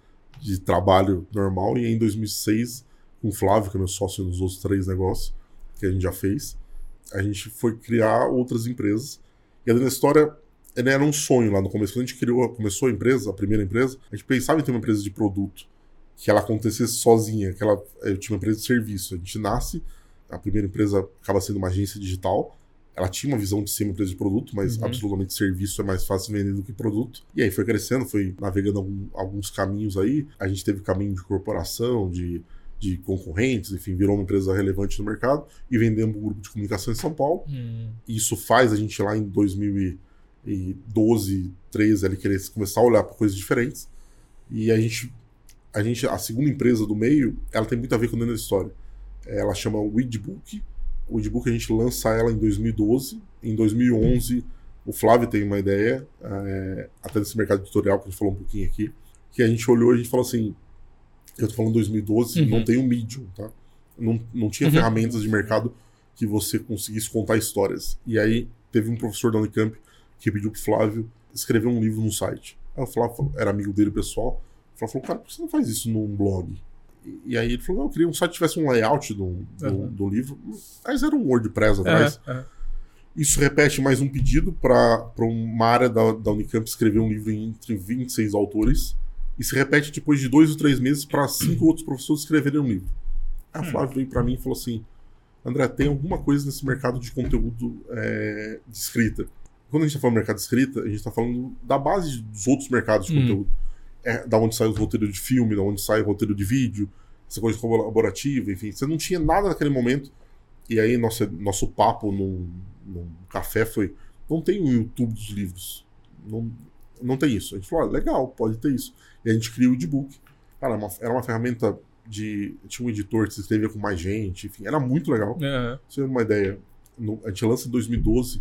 de trabalho normal. E em 2006, com o Flávio, que é meu sócio nos outros três negócios que a gente já fez, a gente foi criar outras empresas. E ali na história, era um sonho lá no começo. Quando a gente criou, começou a empresa, a primeira empresa, a gente pensava em ter uma empresa de produto, que ela acontecesse sozinha, que ela, eu tinha uma empresa de serviço. A gente nasce, a primeira empresa acaba sendo uma agência digital, ela tinha uma visão de ser uma empresa de produto, mas Uhum. absolutamente serviço é mais fácil vender do que produto. E aí foi crescendo, foi navegando algum- alguns caminhos aí. A gente teve caminho de corporação, de, de concorrentes, enfim, virou uma empresa relevante no mercado e vendemos um grupo de comunicação em São Paulo. Hum, E isso faz a gente lá em 2012, 13, ali querer começar a olhar para coisas diferentes. E a gente, a gente, a segunda empresa do meio, ela tem muito a ver com dentro da história. Ela chama Weedbook. O Weedbook a gente lança ela em 2012. Em 2011, o Flávio tem uma ideia, é, até desse mercado editorial que a gente falou um pouquinho aqui, que a gente olhou e a gente falou assim, eu tô falando 2012, Uhum. não tem um Medium, tá? Não, não tinha Uhum. ferramentas de mercado que você conseguisse contar histórias. E aí teve um professor da Unicamp que pediu pro Flávio escrever um livro no site. Aí o Flávio era amigo dele pessoal. Flávio falou, cara, por que você não faz isso num blog? E, e aí ele falou, não, eu queria um site que tivesse um layout do, do, Uhum. do livro. Mas era um WordPress atrás. é, é. Isso repete mais um pedido para uma área da, da Unicamp escrever um livro entre 26 autores. E se repete depois de dois ou três meses para cinco outros professores escreverem um livro. Aí o Hum. Flávio veio para mim e falou assim: André, tem alguma coisa nesse mercado de conteúdo é, de escrita. Quando a gente está falando mercado de escrita, a gente está falando da base dos outros mercados de Hum. conteúdo. É, da onde sai os roteiros de filme, da onde sai o roteiro de vídeo, essa coisa colaborativa, enfim. Você não tinha nada naquele momento. E aí nosso, nosso papo num, num café foi: não tem um YouTube dos livros. Não, não tem isso. A gente falou: ah, legal, pode ter isso. E a gente cria o e-book. Cara, era uma, era uma ferramenta de. Tinha um editor que se escrevia com mais gente, enfim, era muito legal. Você ter uma ideia, no- a gente lança em 2012,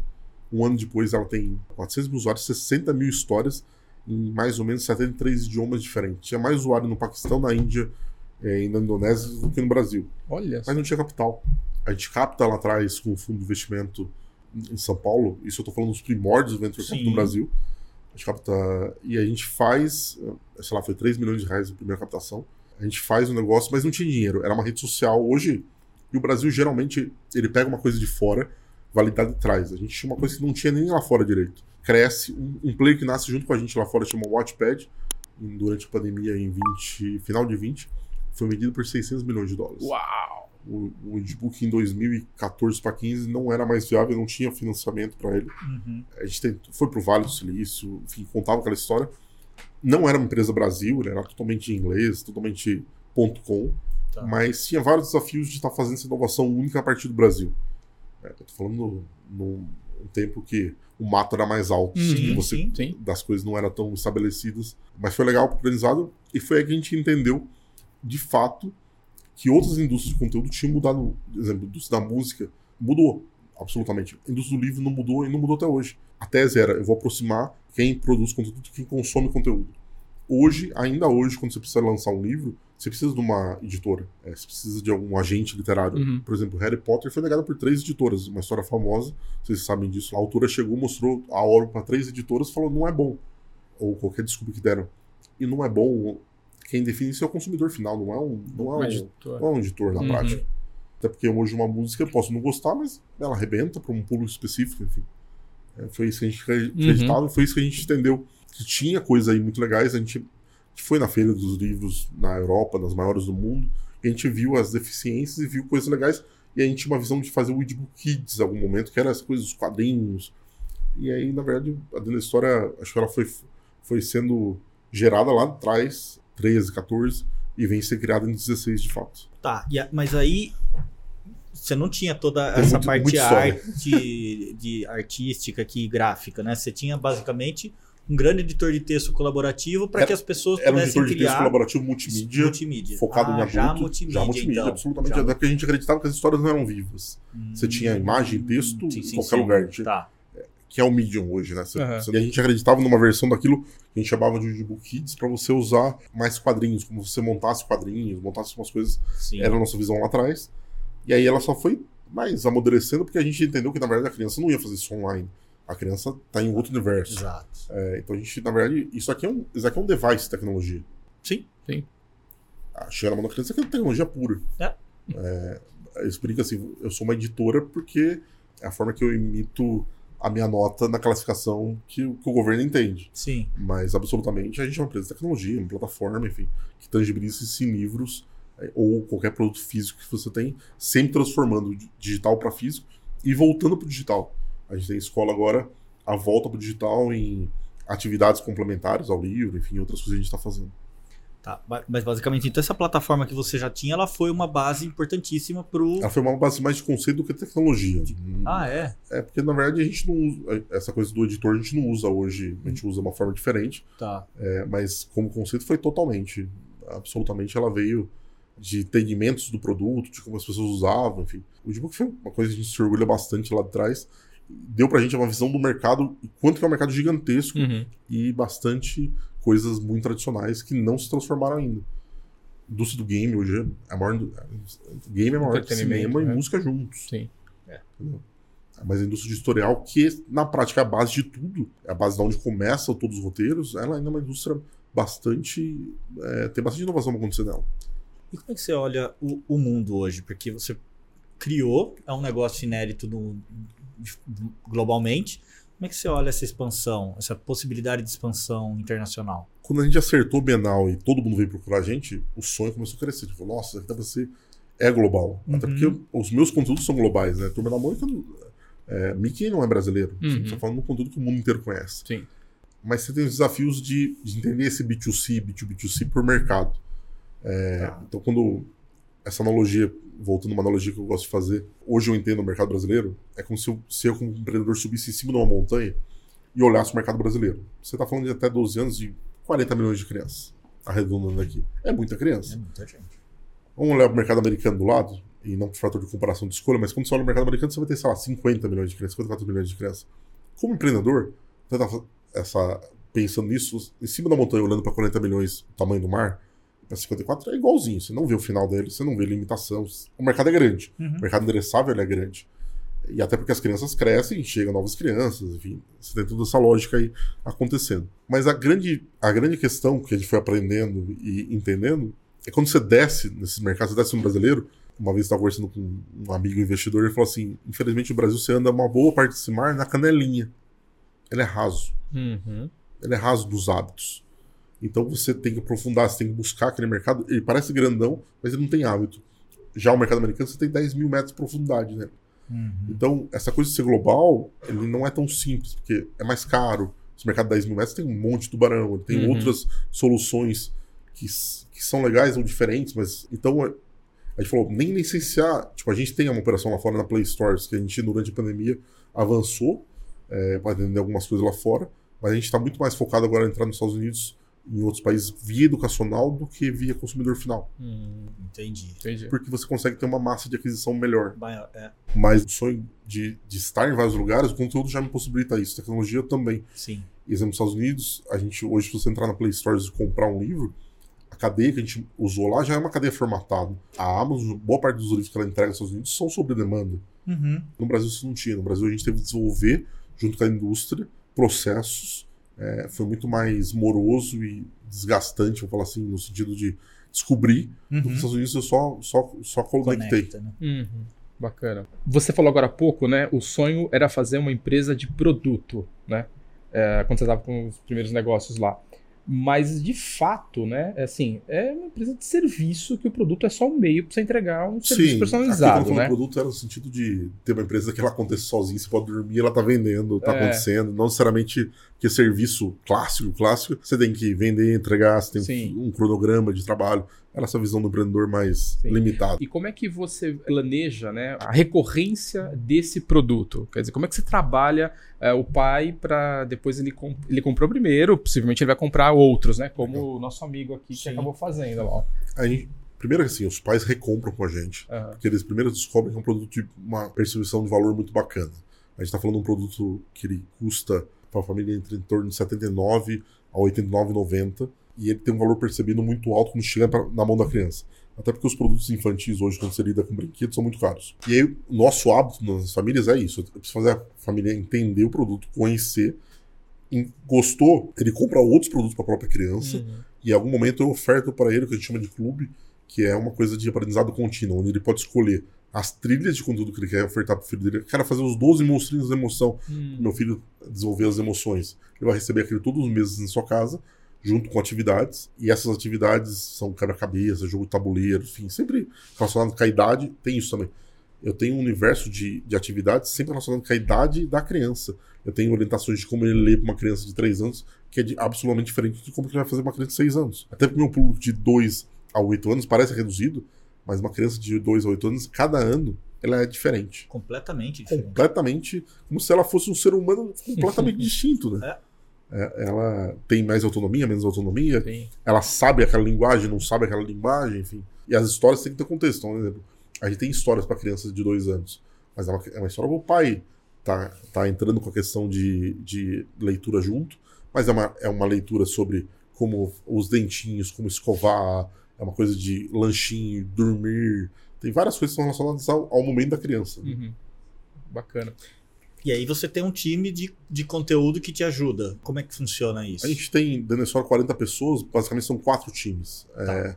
um ano depois ela tem 400 mil usuários, 60 mil histórias em mais ou menos 73 idiomas diferentes. Tinha mais usuário no Paquistão, na Índia eh, e na Indonésia do que no Brasil. Olha. Mas não tinha capital. A gente capta lá atrás com o fundo de investimento em São Paulo, isso eu tô falando dos primórdios do Venture Capital no Brasil. A gente capta. E a gente faz, eh, sei lá, foi 3 milhões de reais a primeira captação. A gente faz o negócio, mas não tinha dinheiro. Era uma rede social. Hoje, e o Brasil geralmente, ele pega uma coisa de fora, validade traz. A gente tinha uma coisa que não tinha nem lá fora direito. Cresce, um, um player que nasce junto com a gente lá fora chama Watchpad, durante a pandemia em 20, final de 20, foi medido por 600 milhões de dólares. Uau! O, o Edbook em 2014 para 15 não era mais viável, não tinha financiamento para ele. Uhum. A gente tentou, foi pro Vale do Silício, enfim, contava aquela história. Não era uma empresa Brasil, era totalmente em inglês, totalmente ponto .com, Tá. mas tinha vários desafios de estar fazendo essa inovação única a partir do Brasil. É, eu tô falando no- num um tempo que o mato era mais alto, que você sim. Sim. das coisas não eram tão estabelecidas. Mas foi legal, organizado. E foi aí que a gente entendeu, de fato, que outras indústrias de conteúdo tinham mudado. Por exemplo, a indústria da música mudou, absolutamente. A indústria do livro não mudou e não mudou até hoje. A tese era, eu vou aproximar quem produz conteúdo de quem consome conteúdo. Hoje, ainda hoje, quando você precisa lançar um livro, você precisa de uma editora. É, você precisa de algum agente literário. Uhum. Por exemplo, Harry Potter foi negado por três editoras. Uma história famosa, vocês sabem disso. A autora chegou, mostrou a obra para três editoras falou: não é bom. Ou qualquer desculpa que deram. E não é bom. Quem define isso é o consumidor final, não é um, não é um, editor. não é um editor na Uhum. prática. Até porque hoje uma música eu posso não gostar, mas ela arrebenta para um público específico, enfim. É, foi isso que a gente acre- acreditava e foi isso que a gente entendeu. Que tinha coisa aí muito legais. A gente foi na feira dos livros na Europa, nas maiores do mundo, e a gente viu as deficiências e viu coisas legais. E a gente tinha uma visão de fazer o Ebook Kids em algum momento, que era essa coisa dos quadrinhos. E aí, na verdade, a da história, acho que ela foi, foi sendo gerada lá atrás, 13, 14, e vem ser criada em 16 de fato. Tá, e a- mas aí você não tinha toda Tem essa muito- parte história. arte, de artística aqui, gráfica, né? Você tinha basicamente um grande editor de texto colaborativo para Era- que as pessoas Era um pudessem editor de texto criar colaborativo multimídia, multimídia. focado Ah, em adulto. Já multimídia, já multimídia, então. absolutamente. Já Até porque a gente acreditava que as histórias não eram vivas. Você tinha imagem, texto, Hum, sim, em qualquer sim. lugar. Tá. que é o Medium hoje, né? Você- Aham. você- E a gente acreditava numa versão daquilo que a gente chamava de Audiobook Kids para você usar mais quadrinhos, como você montasse quadrinhos, montasse umas coisas. Sim. Era a nossa visão lá atrás. E aí ela só foi mais amadurecendo porque a gente entendeu que, na verdade, a criança não ia fazer isso online. A criança tá em outro universo. Exato. É, então a gente, na verdade, isso aqui é um, isso aqui é um device de tecnologia. Sim. Ah, Chega na mão da criança que é tecnologia pura. É. É, assim, eu sou uma editora porque é a forma que eu imito a minha nota na classificação que, o- que o governo entende. Sim. Mas absolutamente a gente é uma empresa de tecnologia, uma plataforma, enfim, que tangibiliza isso em livros é, ou qualquer produto físico que você tem, sempre transformando digital para físico e voltando para o digital. A gente tem escola agora, a volta para o digital em atividades complementares ao livro, enfim, outras coisas que a gente está fazendo. Tá. Mas basicamente, então essa plataforma que você já tinha, ela foi uma base importantíssima pro. Ela foi uma base mais de conceito do que tecnologia. Ah, é? É porque, na verdade, a gente não usa. Essa coisa do editor a gente não usa hoje. A gente usa uma forma diferente. Tá. é, mas como conceito foi totalmente. Absolutamente ela veio de entendimentos do produto, de como as pessoas usavam, enfim. O Audiobook foi uma coisa que a gente se orgulha bastante lá atrás. Deu pra gente uma visão do mercado, e quanto que é um mercado gigantesco Uhum. e bastante coisas muito tradicionais que não se transformaram ainda. A indústria do game hoje é a maior. Game é maior que cinema e né? música juntos. Sim. Entendeu? Mas a indústria editorial, que na prática é a base de tudo, é a base de onde começam todos os roteiros, ela ainda é uma indústria bastante. é, tem bastante inovação pra acontecer nela. E como é que você olha o, o mundo hoje? Porque você criou, é um negócio inédito no- globalmente. Como é que você olha essa expansão, essa possibilidade de expansão internacional? Quando a gente acertou o Bienal e todo mundo veio procurar a gente, o sonho começou a crescer. Tipo, nossa, aqui deve ser. É global. Até Uhum. porque os meus conteúdos são globais, né? Turma da Mônica. É, Mickey não é brasileiro. Você Uhum. está falando de um conteúdo que o mundo inteiro conhece. Sim. Mas você tem os desafios de, de entender esse B2C, B2B2C por mercado. É, Tá. Então, quando essa analogia, voltando a uma analogia que eu gosto de fazer, hoje eu entendo o mercado brasileiro, é como se eu, se eu como empreendedor, subisse em cima de uma montanha e olhasse o mercado brasileiro. Você está falando de até 12 anos de 40 milhões de crianças, arredondando aqui. É muita criança. É muita gente. Vamos olhar o mercado americano do lado, e não por fator de comparação de escolha, mas quando você olha o mercado americano, você vai ter, sei lá, 50 milhões de crianças, 54 milhões de crianças. Como empreendedor, você tá essa, pensando nisso, em cima da montanha, olhando para 40 milhões, tamanho do mar, para 54, é igualzinho. Você não vê o final dele, você não vê limitação. O mercado é grande. Uhum. O mercado endereçável é grande. E até porque as crianças crescem, chegam novas crianças, enfim, você tem toda essa lógica aí acontecendo. Mas a grande, a grande questão que a gente foi aprendendo e entendendo é quando você desce nesses mercados, você desce no brasileiro. Uma vez eu estava conversando com um amigo investidor, ele falou assim: infelizmente, o Brasil você anda uma boa parte desse mar na canelinha. Ele é raso. Uhum. Ele é raso dos hábitos. Então você tem que aprofundar, você tem que buscar aquele mercado. Ele parece grandão, mas ele não tem hábito. Já o mercado americano, você tem 10 mil metros de profundidade, né? Uhum. Então, essa coisa de ser global, ele não é tão simples, porque é mais caro. Esse mercado de 10 mil metros tem um monte de tubarão, ele tem Uhum. outras soluções que, que são legais ou diferentes, mas. Então, é- a gente falou, nem licenciar. Tipo, a gente tem uma operação lá fora na Play Stores, que a gente, durante a pandemia, avançou é, para atender algumas coisas lá fora, mas a gente está muito mais focado agora em entrar nos Estados Unidos em outros países via educacional do que via consumidor final. Hum, entendi. Entendi. Porque você consegue ter uma massa de aquisição melhor. Maior- é, Mas o sonho de, de estar em vários lugares, o conteúdo já me possibilita isso. Tecnologia também. sim. Exemplo, nos Estados Unidos, a gente hoje, se você entrar na Play Store e comprar um livro, a cadeia que a gente usou lá já é uma cadeia formatada. A Amazon, boa parte dos livros que ela entrega nos Estados Unidos são sobre demanda. Uhum. No Brasil isso não tinha. No Brasil a gente teve que desenvolver, junto com a indústria, processos. É, foi muito mais moroso e desgastante, vou falar assim, no sentido de descobrir. Uhum. Nos Estados Unidos eu só, só, só conectei. Conecta, né? Uhum. Bacana. Você falou agora há pouco, né? O sonho era fazer uma empresa de produto, né? É, quando você estava com os primeiros negócios lá. Mas, de fato, né? é Assim, é uma empresa de serviço que o produto é só um meio para você entregar um serviço Sim, personalizado, aqui, né? falo produto era no sentido de ter uma empresa que ela acontece sozinha, você pode dormir, ela tá vendendo, tá É. acontecendo. Não necessariamente que é serviço clássico, clássico, você tem que vender, entregar, você tem Sim. um cronograma de trabalho. Era essa visão do empreendedor mais Sim. limitada. E como é que você planeja né, a recorrência desse produto? Quer dizer, como é que você trabalha é, o pai para depois ele, comp- ele comprou primeiro, possivelmente ele vai comprar outros, né? Como o nosso amigo aqui que Sim. acabou fazendo lá. ó. A gente, primeiro assim, os pais recompram com a gente. Aham. Porque eles primeiro descobrem que é um produto de uma percepção de valor muito bacana. A gente está falando de um produto que ele custa para a família entre em torno de 79 a 89,90 e ele tem um valor percebido muito alto quando chega pra- na mão da criança. Até porque os produtos infantis hoje, quando você lida com brinquedos, são muito caros. E aí, o nosso hábito nas famílias é isso. Eu preciso fazer a família entender o produto, conhecer. Gostou, ele compra outros produtos para a própria criança. Uhum. E em algum momento eu oferto para ele o que a gente chama de clube, que é uma coisa de aprendizado contínuo, onde ele pode escolher as trilhas de conteúdo que ele quer ofertar para o filho dele. Eu quero fazer os 12 monstrinhos da emoção. Hum. Meu filho desenvolver as emoções. Ele vai receber aquilo todos os meses na sua casa, junto com atividades. E essas atividades são quebra-cabeça, jogo de tabuleiro, enfim, sempre relacionado com a idade. Tem isso também. Eu tenho um universo de, de atividades sempre relacionado com a idade da criança. Eu tenho orientações de como ele lê para uma criança de 3 anos, que é de, absolutamente diferente de como ele vai fazer uma criança de 6 anos. Até porque o meu público de 2 a 8 anos parece reduzido, mas uma criança de 2 a 8 anos, cada ano, ela é diferente. Completamente diferente. Completamente, como se ela fosse um ser humano completamente <laughs> distinto, né? É, ela tem mais autonomia, menos autonomia, Sim. ela sabe aquela linguagem, não sabe aquela linguagem, enfim. E as histórias têm que ter contexto. Então, por exemplo, a gente tem histórias para crianças de dois anos, mas é uma, é uma história para o pai tá, tá entrando com a questão de, de leitura junto, mas é uma, é uma leitura sobre como os dentinhos, como escovar, é uma coisa de lanchinho, dormir. Tem várias coisas que são relacionadas ao, ao momento da criança. né? Uhum. Bacana. E aí você tem um time de, de conteúdo que te ajuda. Como é que funciona isso? A gente tem dentro da história 40 pessoas, basicamente são quatro times. É,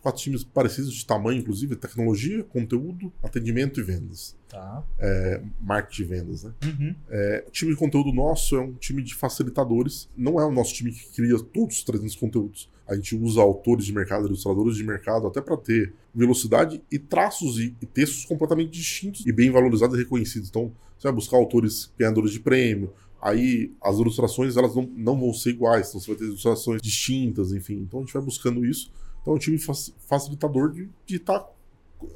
quatro times parecidos de tamanho, inclusive, tecnologia, conteúdo, atendimento e vendas. Tá. É, marketing e vendas, né? Uhum. É, o time de conteúdo nosso é um time de facilitadores. Não é o nosso time que cria todos os 300 conteúdos. A gente usa autores de mercado, ilustradores de mercado, até para ter velocidade e traços e, e textos completamente distintos e bem valorizados e reconhecidos. Então, você vai buscar autores ganhadores de prêmio, aí as ilustrações elas não, não vão ser iguais, então você vai ter ilustrações distintas, enfim. Então a gente vai buscando isso. Então é um time faci- facilitador de estar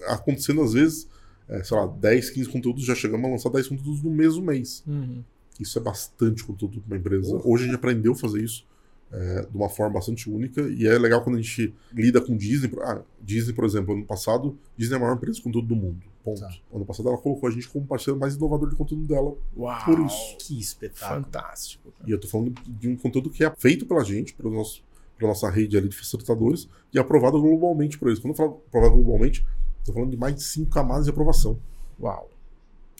acontecendo às vezes, é, sei lá, 10, 15 conteúdos, já chegamos a lançar 10 conteúdos no mesmo mês. Uhum. Isso é bastante conteúdo para uma empresa. Hoje a gente aprendeu a fazer isso é, de uma forma bastante única e é legal quando a gente lida com Disney. Ah, Disney, por exemplo, ano passado, Disney é a maior empresa de conteúdo do mundo. Ponto. Tá. Ano passado ela colocou a gente como parceiro mais inovador de conteúdo dela Uau. por isso. Que espetáculo. Fantástico. cara. E eu tô falando de um conteúdo que é feito pela gente, pelo nosso, pela nossa rede ali de facilitadores e aprovado globalmente por eles. Quando eu falo aprovado globalmente, tô falando de mais de cinco camadas de aprovação. Uau.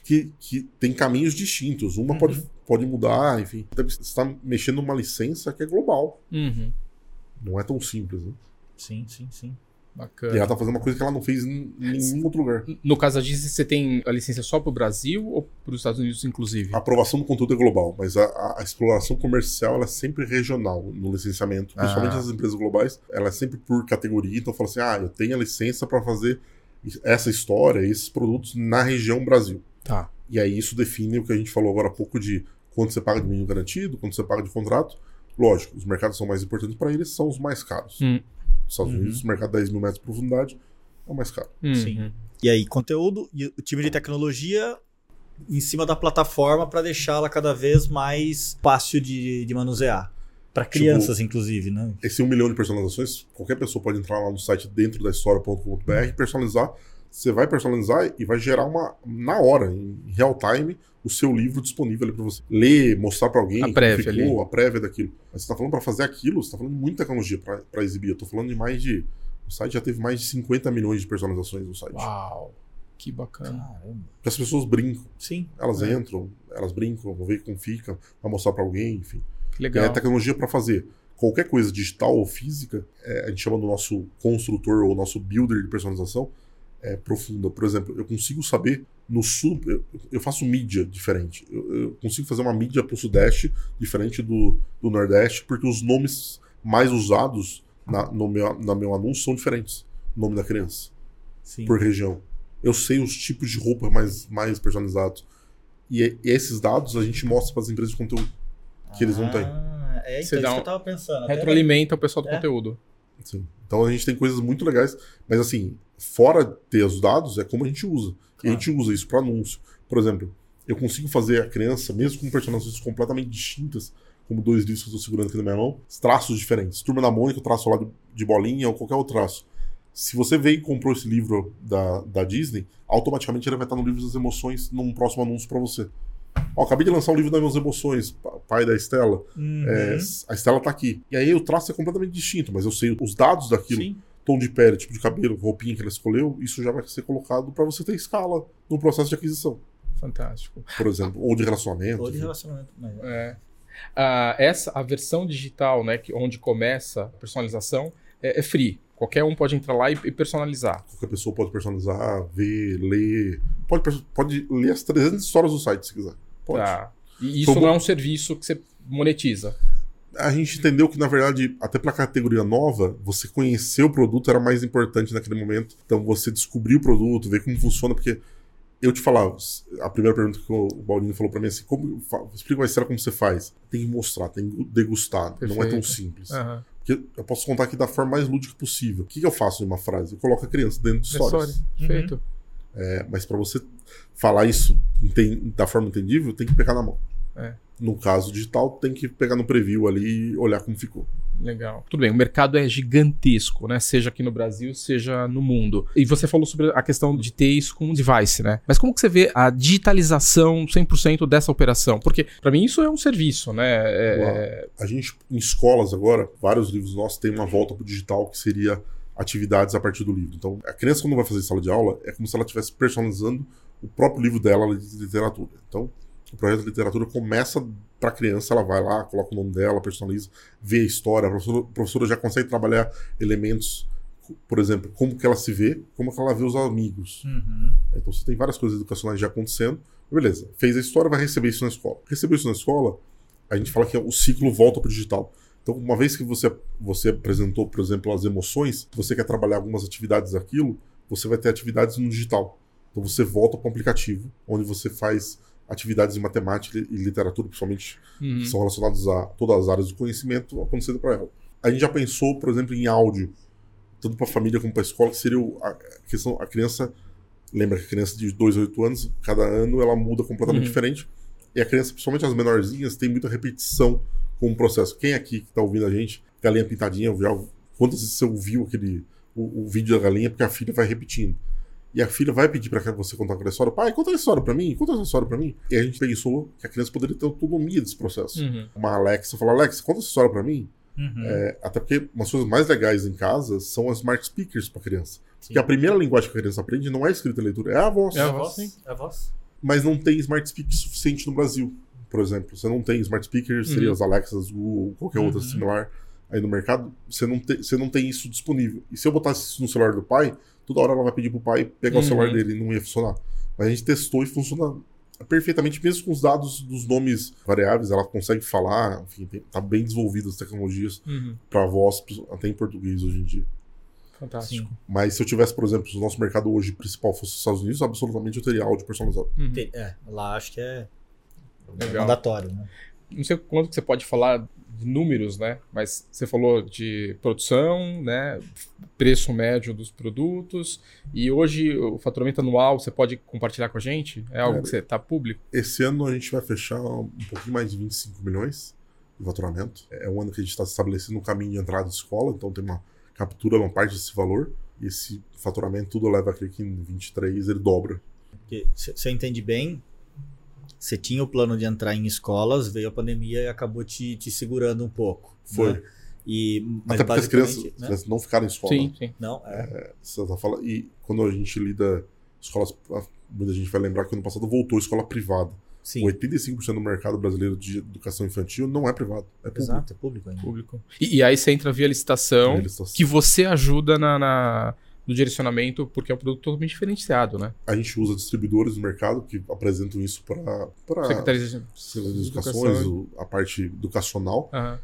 Que, que tem caminhos distintos. Uma Uhum. pode, pode mudar, enfim. Você está mexendo numa licença que é global. Uhum. Não é tão simples, né? Sim, sim, sim. E Bacana. ela tá fazendo uma coisa que ela não fez em nenhum outro lugar. No caso da Disney, você tem a licença só para o Brasil ou para os Estados Unidos, inclusive? A aprovação do conteúdo é global, mas a, a- exploração comercial ela é sempre regional no licenciamento. Principalmente Ah. as empresas globais, ela é sempre por categoria. Então fala assim: ah, eu tenho a licença para fazer essa história, esses produtos na região Brasil. Tá. E aí isso define o que a gente falou agora há pouco de quanto você paga de mínimo garantido, quanto você paga de contrato. Lógico, os mercados são mais importantes para eles, são os mais caros. Hum. Nos Estados Uhum. Unidos, mercado de 10 mil metros de profundidade é o mais caro. Sim. Uhum. E aí, conteúdo e o time de tecnologia em cima da plataforma para deixá-la cada vez mais fácil de, de manusear. Para crianças, tipo, inclusive, né? Esse um milhão de personalizações, qualquer pessoa pode entrar lá no site dentro da história.com.br e personalizar. Você vai personalizar e vai gerar uma, na hora, em real time, o seu livro disponível ali para você ler, mostrar para alguém a prévia, ficou, a prévia daquilo. Mas você está falando para fazer aquilo, você está falando muita tecnologia para exibir. Eu estou falando de mais de. O site já teve mais de 50 milhões de personalizações no site. Uau! Que bacana. Caramba. As pessoas brincam. Sim. Elas é. entram, elas brincam, vão ver como fica, vai mostrar para alguém, enfim. Que legal. É tecnologia para fazer qualquer coisa digital ou física, é, a gente chama do nosso construtor ou nosso builder de personalização, é profunda. Por exemplo, eu consigo saber no sul, eu, eu faço mídia diferente. Eu, eu, consigo fazer uma mídia para o sudeste diferente do, do nordeste, porque os nomes mais usados na, no meu, na meu anúncio são diferentes. O nome da criança. Sim. Por região eu sei os tipos de roupa mais, mais personalizados. E, e esses dados a gente mostra para as empresas de conteúdo que ah, eles não têm. Ah, é isso, é isso um, que eu tava pensando. Retroalimenta o pessoal do é. conteúdo. Sim. Então a gente tem coisas muito legais, mas assim, fora ter os dados, é como a gente usa. Claro. E a gente usa isso para anúncio. Por exemplo, eu consigo fazer a criança, mesmo com personagens completamente distintas, como dois livros que eu estou segurando aqui na minha mão, traços diferentes. Turma da Mônica, eu traço lá de, de bolinha ou qualquer outro traço. Se você veio e comprou esse livro da, da Disney, automaticamente ele vai estar no livro das emoções num próximo anúncio para você. Ó, acabei de lançar o livro das minhas emoções, pai da Estela. Uhum. É, a Estela tá aqui. E aí o traço é completamente distinto, mas eu sei os dados daquilo. Sim. Tom de pele, tipo de cabelo, roupinha que ela escolheu, isso já vai ser colocado para você ter escala no processo de aquisição. Fantástico. Por exemplo, ou de relacionamento. Ou de relacionamento. Mas... É. Ah, essa, a versão digital, né, que, onde começa a personalização, é, é free. Qualquer um pode entrar lá e, personalizar. Qualquer pessoa pode personalizar, ver, ler. Pode, pode ler as 300 histórias do site se quiser. Pode. Tá. E isso não é um serviço que você monetiza. A gente entendeu que, na verdade, até para a categoria nova, você conhecer o produto era mais importante naquele momento. Então, você descobrir o produto, ver como funciona, porque eu te falava, a primeira pergunta que o Baldinho falou para mim é assim, como, explica uma história como você faz. Tem que mostrar, tem que degustar, Perfeito. não é tão simples. Uhum. Porque eu posso contar aqui da forma mais lúdica possível. O que, que eu faço em uma frase? Eu coloco a criança dentro de histórias. Perfeito. Uhum. É, mas para você falar isso da forma entendível, tem que pegar na mão. É. No caso digital, tem que pegar no preview ali e olhar como ficou. Legal. Tudo bem, o mercado é gigantesco, né? Seja aqui no Brasil, seja no mundo. E você falou sobre a questão de ter isso com um device, né? Mas como que você vê a digitalização 100% dessa operação? Porque para mim isso é um serviço, né? É... A gente, em escolas agora, vários livros nossos têm uma volta para o digital que seria atividades a partir do livro. Então, a criança quando vai fazer sala de aula, é como se ela estivesse personalizando o próprio livro dela de literatura. Então, o projeto de literatura começa para a criança, ela vai lá, coloca o nome dela, personaliza, vê a história, a professora, a professora já consegue trabalhar elementos, por exemplo, como que ela se vê, como que ela vê os amigos. Uhum. Então você tem várias coisas educacionais já acontecendo. Beleza, fez a história, vai receber isso na escola. Recebeu isso na escola, a gente fala que o ciclo volta para o digital. Então, uma vez que você, você apresentou, por exemplo, as emoções, você quer trabalhar algumas atividades daquilo, você vai ter atividades no digital. Então você volta para o aplicativo, onde você faz atividades de matemática e literatura, principalmente, uhum. que são relacionadas a todas as áreas do conhecimento, acontecendo para ela. A gente já pensou, por exemplo, em áudio, tanto para a família como para a escola, que seria a questão, a criança, lembra que a criança de 2 a 8 anos, cada ano ela muda completamente uhum. diferente, e a criança, principalmente as menorzinhas, tem muita repetição com o processo. Quem aqui que está ouvindo a gente, galinha pintadinha, já, quantas vezes você ouviu aquele, o, o vídeo da galinha, porque a filha vai repetindo. E a filha vai pedir para você contar aquela história. Pai, conta essa história para mim, conta essa história para mim. E a gente pensou que a criança poderia ter autonomia desse processo. Uhum. Uma Alexa fala, Alexa, conta essa história para mim. Uhum. É, até porque umas coisas mais legais em casa são as smart speakers para criança. Sim. Porque a primeira linguagem que a criança aprende não é escrita e leitura, é a voz. É a voz, sim. É a voz. Mas não tem smart speaker suficiente no Brasil, por exemplo. Você não tem smart speakers, seria uhum. as Alexas, Google, qualquer outra uhum. similar aí no mercado. Você não, te, você não tem isso disponível. E se eu botasse isso no celular do pai, toda hora ela vai pedir pro pai pegar uhum. o celular dele e não ia funcionar. Mas a gente testou e funciona perfeitamente, mesmo com os dados dos nomes variáveis, ela consegue falar, enfim, tem, tá bem desenvolvidas as tecnologias uhum. para voz, até em português hoje em dia. Fantástico. Sim. Mas se eu tivesse, por exemplo, se o nosso mercado hoje principal fosse os Estados Unidos, absolutamente eu teria áudio personalizado. Uhum. É, lá acho que é Legal. mandatório, né? Não sei quanto que você pode falar números, né? Mas você falou de produção, né? Preço médio dos produtos. E hoje o faturamento anual você pode compartilhar com a gente? É algo é, que você está público? Esse ano a gente vai fechar um pouquinho mais de 25 milhões. de faturamento. É um ano que a gente está estabelecendo um caminho de entrada de escola, então tem uma captura uma parte desse valor. E esse faturamento tudo leva a crer que em 23 ele dobra. Eu entendi bem, você tinha o plano de entrar em escolas, veio a pandemia e acabou te, te segurando um pouco. Foi. né? E, mas Até porque as crianças, né? crianças não ficaram em escola. Sim, sim. Não, é. Você tá falando- E quando a gente lida escolas, muita gente vai lembrar que ano passado voltou a escola privada. Sim. 85% do mercado brasileiro de educação infantil não é privado, é público. Exato, é público ainda. Público. E, e aí você entra via licitação, estão- que você ajuda na, na- no direcionamento, porque é um produto totalmente diferenciado, né? A gente usa distribuidores no mercado que apresentam isso para Secretaria de as educações, Educação. o- a parte educacional. Aham.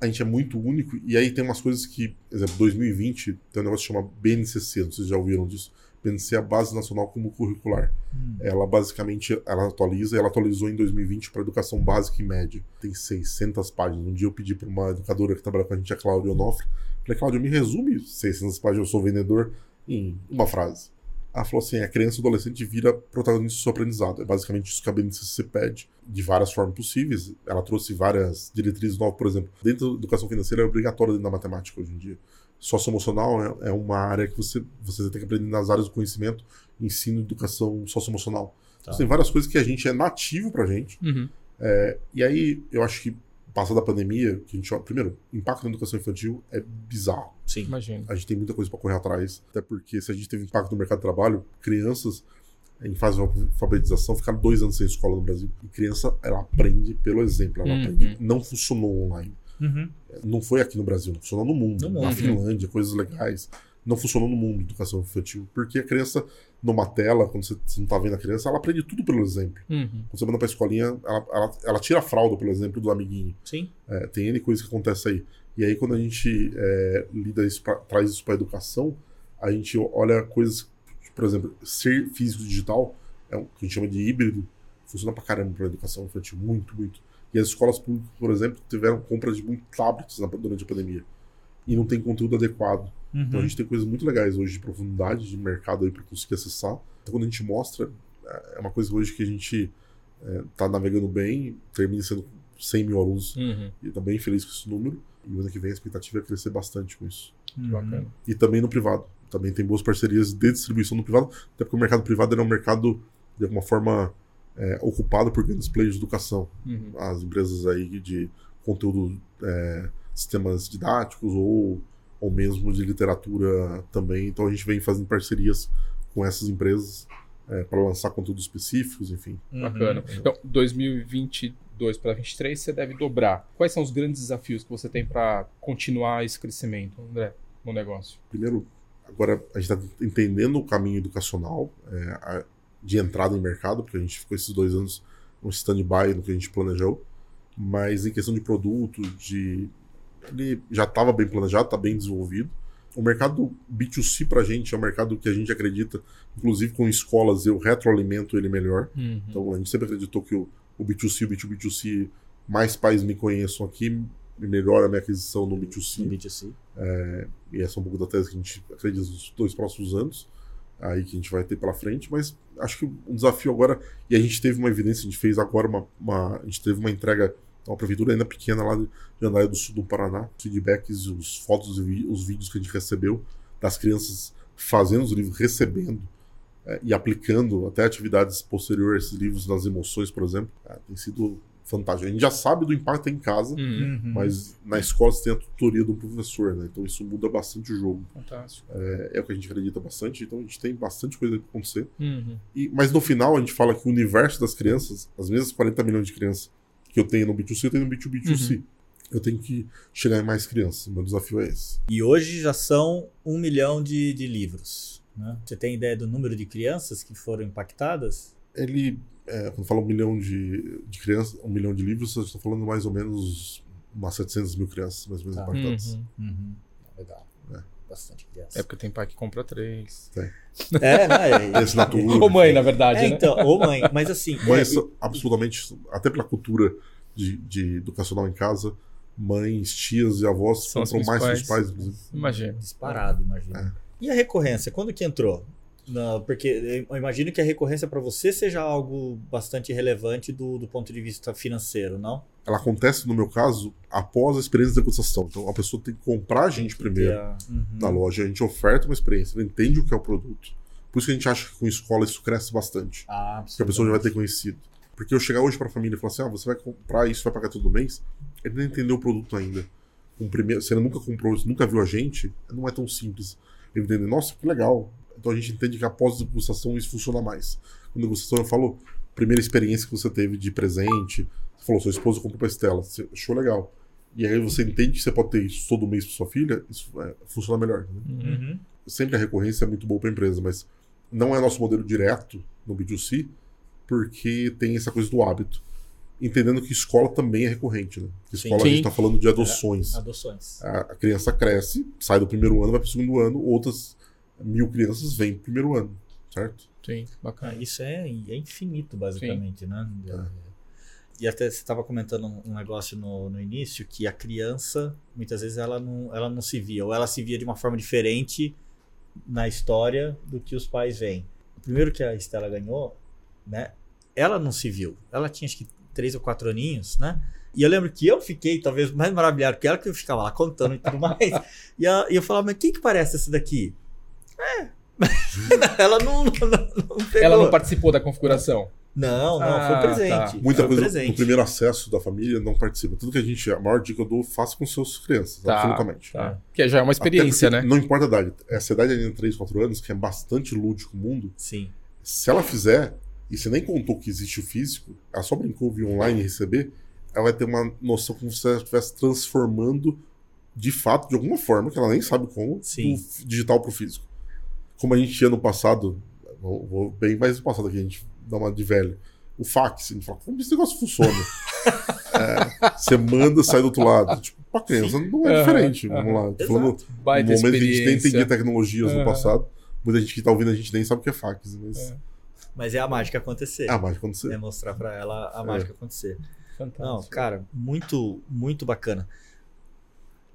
A gente é muito único e aí tem umas coisas que, por exemplo, 2020 tem um negócio que chama BNCC, não sei se vocês já ouviram disso. BNCC é a Base Nacional Comum Curricular. Hum. Ela basicamente ela atualiza, ela atualizou em 2020 para educação básica e média. Tem 600 páginas. Um dia eu pedi para uma educadora que trabalha com a gente, a Cláudia Onofre, falei, Cláudia, me resume 600 páginas, eu sou vendedor, em uma frase. Ela falou assim: a criança e o adolescente vira protagonista do seu aprendizado. É basicamente isso que a BNCC pede, de várias formas possíveis. Ela trouxe várias diretrizes novas, por exemplo. Dentro da educação financeira é obrigatório dentro da matemática hoje em dia. Socioemocional é, é uma área que você, você tem que aprender nas áreas do conhecimento, ensino e educação socioemocional. Tá. Então, tem várias coisas que a gente é nativo pra gente. Uhum. E aí, eu acho que, passada a pandemia, que a gente, primeiro, o impacto na educação infantil é bizarro Sim. Imagina. a gente tem muita coisa para correr atrás. Até porque se a gente teve impacto no mercado de trabalho, crianças em fase de alfabetização ficaram dois anos sem escola no Brasil. E criança, ela aprende pelo exemplo, ela Uhum. aprende. Não funcionou online. Uhum. Não foi aqui no Brasil, não funcionou no mundo. No Na mundo. Finlândia, coisas legais. Não funcionou no mundo, educação infantil. Porque a criança, numa tela, quando você você não tá vendo a criança, ela aprende tudo pelo exemplo. Uhum. Quando você manda pra escolinha, ela, ela, ela tira a fralda pelo exemplo do amiguinho. Sim. É, tem N coisas que acontece aí. E aí, quando a gente é, lida isso pra, traz isso para educação, a gente olha coisas, por exemplo, ser físico digital, é o que a gente chama de híbrido, funciona pra caramba para educação infantil, muito, muito. E as escolas públicas, por exemplo, tiveram compras de muitos tablets durante a pandemia. E não tem conteúdo adequado. Então a Uhum. gente tem coisas muito legais hoje de profundidade de mercado aí para conseguir acessar. Então quando a gente mostra, é uma coisa hoje que a gente é, tá navegando bem, termina sendo 100 mil alunos Uhum. e tá bem feliz com esse número. E o ano que vem a expectativa é crescer bastante com isso. Uhum. Bacana. E também no privado. Também tem boas parcerias de distribuição no privado, até porque o mercado privado ele é um mercado, de alguma forma, é, ocupado por grandes players de educação. Uhum. As empresas aí de conteúdo, é, sistemas didáticos ou, ou mesmo de literatura também. Então a gente vem fazendo parcerias com essas empresas para lançar conteúdos específicos, enfim. Uhum. Bacana. Então, 2022 para 2023 você deve dobrar. Quais são os grandes desafios que você tem para continuar esse crescimento, André, no negócio? primeiro, agora a gente está entendendo o caminho educacional é, a- de entrada em mercado, porque a gente ficou esses dois anos no stand-by no que a gente planejou, mas em questão de produto, de ele já estava bem planejado, está bem desenvolvido. O mercado B2C para a gente é um mercado que a gente acredita, inclusive com escolas, eu retroalimento ele melhor. Então a gente sempre acreditou que o, o B2C e o B2B2C, mais pais me conheçam aqui, melhora a minha aquisição no B2C. No B2C. E essa é um pouco da tese que a gente acredita nos dois próximos anos, aí que a gente vai ter pela frente, mas acho que um desafio agora, e a gente teve uma evidência, a gente fez agora uma, uma- a gente teve uma entrega uma prefeitura ainda pequena lá de de Andaia do Sul do Paraná, feedbacks, os fotos e os vídeos que a gente recebeu das crianças fazendo os livros, recebendo eh, e aplicando até atividades posteriores a esses livros nas emoções, por exemplo, ah, tem sido fantástico. A gente já sabe do impacto em casa, Uhum. Uhum. mas na escola você tem a tutoria do professor, né? Então isso muda bastante o jogo. Fantástico. É, é o que a gente acredita bastante, então a gente tem bastante coisa que acontecer. Uhum. E, mas no final a gente fala que o universo das crianças, as mesmas 40 milhões de crianças que eu tenho no B2C, eu tenho no B2B2C. Eu tenho que chegar em mais crianças. Meu desafio é esse. E hoje já são um milhão de, de livros. né? Você tem ideia do número de crianças que foram impactadas? Ele, é, quando fala um milhão de, de crianças, um milhão de livros, eu estou falando mais ou menos umas 700 mil crianças, mais ou menos Tá. impactadas. Uhum. Uhum. Legal. É. Bastante criança. É porque tem pai que compra três. É, né? Tem assinatura. Ou mãe, na verdade, É, né? então, ô mãe, mas assim. Mães é, são absolutamente, até pela cultura de, de educacional em casa, mães, tias e avós São compram mais que os pais. inclusive. Imagina. Disparado, imagina. É. E a recorrência, quando que entrou? Não, porque eu imagino que a recorrência para você seja algo bastante relevante do, do ponto de vista financeiro, não? Ela acontece, no meu caso, após a experiência de degustação. Então a pessoa tem que comprar a gente primeiro Uhum. na loja, a gente oferta uma experiência, ela entende o que é o produto. Por isso que a gente acha que com escola isso cresce bastante. Ah, Porque a pessoa já vai ter conhecido. Porque eu chegar hoje pra família e falar assim: ah, você vai comprar isso, vai pagar todo mês, ele não entendeu o produto ainda. Um primeiro, se ele nunca comprou isso, nunca viu a gente, não é tão simples. Ele entende, nossa, que legal. Então a gente entende que após a degustação isso funciona mais. Quando a degustação eu falo, primeira experiência que você teve de presente, você falou, sua esposa comprou pra Estela, você achou legal. E aí você entende que você pode ter isso todo mês pra sua filha, isso é, funciona melhor. né? Uhum. sempre a recorrência é muito boa para a empresa, mas não é nosso modelo direto no B2C, porque tem essa coisa do hábito. Entendendo que escola também é recorrente, né? Sim. Escola a gente Sim. está falando de adoções. Adoções. A, a criança cresce, sai do primeiro ano, vai para o segundo ano, outras mil crianças vêm pro primeiro ano, certo? Sim, Ah, bacana. isso é, é infinito, basicamente, né? E até você estava comentando um- negócio no, no início que a criança, muitas vezes, ela não, ela não se via, ou ela se via de uma forma diferente na história do que os pais veem. O primeiro que a Estela ganhou, né? Ela não se viu. Ela tinha acho que três ou quatro aninhos, né? E eu lembro que eu fiquei talvez mais maravilhado que ela, que eu ficava lá contando e tudo <laughs> mais. e, a- e eu falava, mas quem que parece esse daqui? É. <laughs> ela não, não, não pegou. Ela não participou da configuração. Não, não, Ah, foi tá. presente. Muita foi coisa presente. no primeiro acesso da família não participa. Tudo que a gente, a maior dica que eu dou, faça com suas crianças, Tá, absolutamente. Tá. Que já é uma experiência, né? Não importa a idade. Essa idade ali de 3, 4 anos, que é bastante lúdico o mundo, Sim. se ela fizer, e você nem contou que existe o físico, ela só brincou, viu online e receber, ela vai ter uma noção como se ela estivesse transformando de fato, de alguma forma, que ela nem sabe como, Sim. do digital pro físico. Como a gente tinha no passado, vou, vou bem mais no passado aqui, a gente dá uma de velho. O fax, a gente fala, como esse negócio funciona? <laughs> É, você manda, sai do outro lado. Tipo, pra criança não é Aham, diferente. aham. Vamos lá. Tô falando Exato. no Baita momento que a gente nem entendia tecnologias no Aham. passado. Muita gente que tá ouvindo a gente nem sabe o que é fax, mas É. Mas é a mágica acontecer. é a mágica você. É mostrar pra ela a É. mágica acontecer. Fantástico. Não, cara, muito, muito bacana.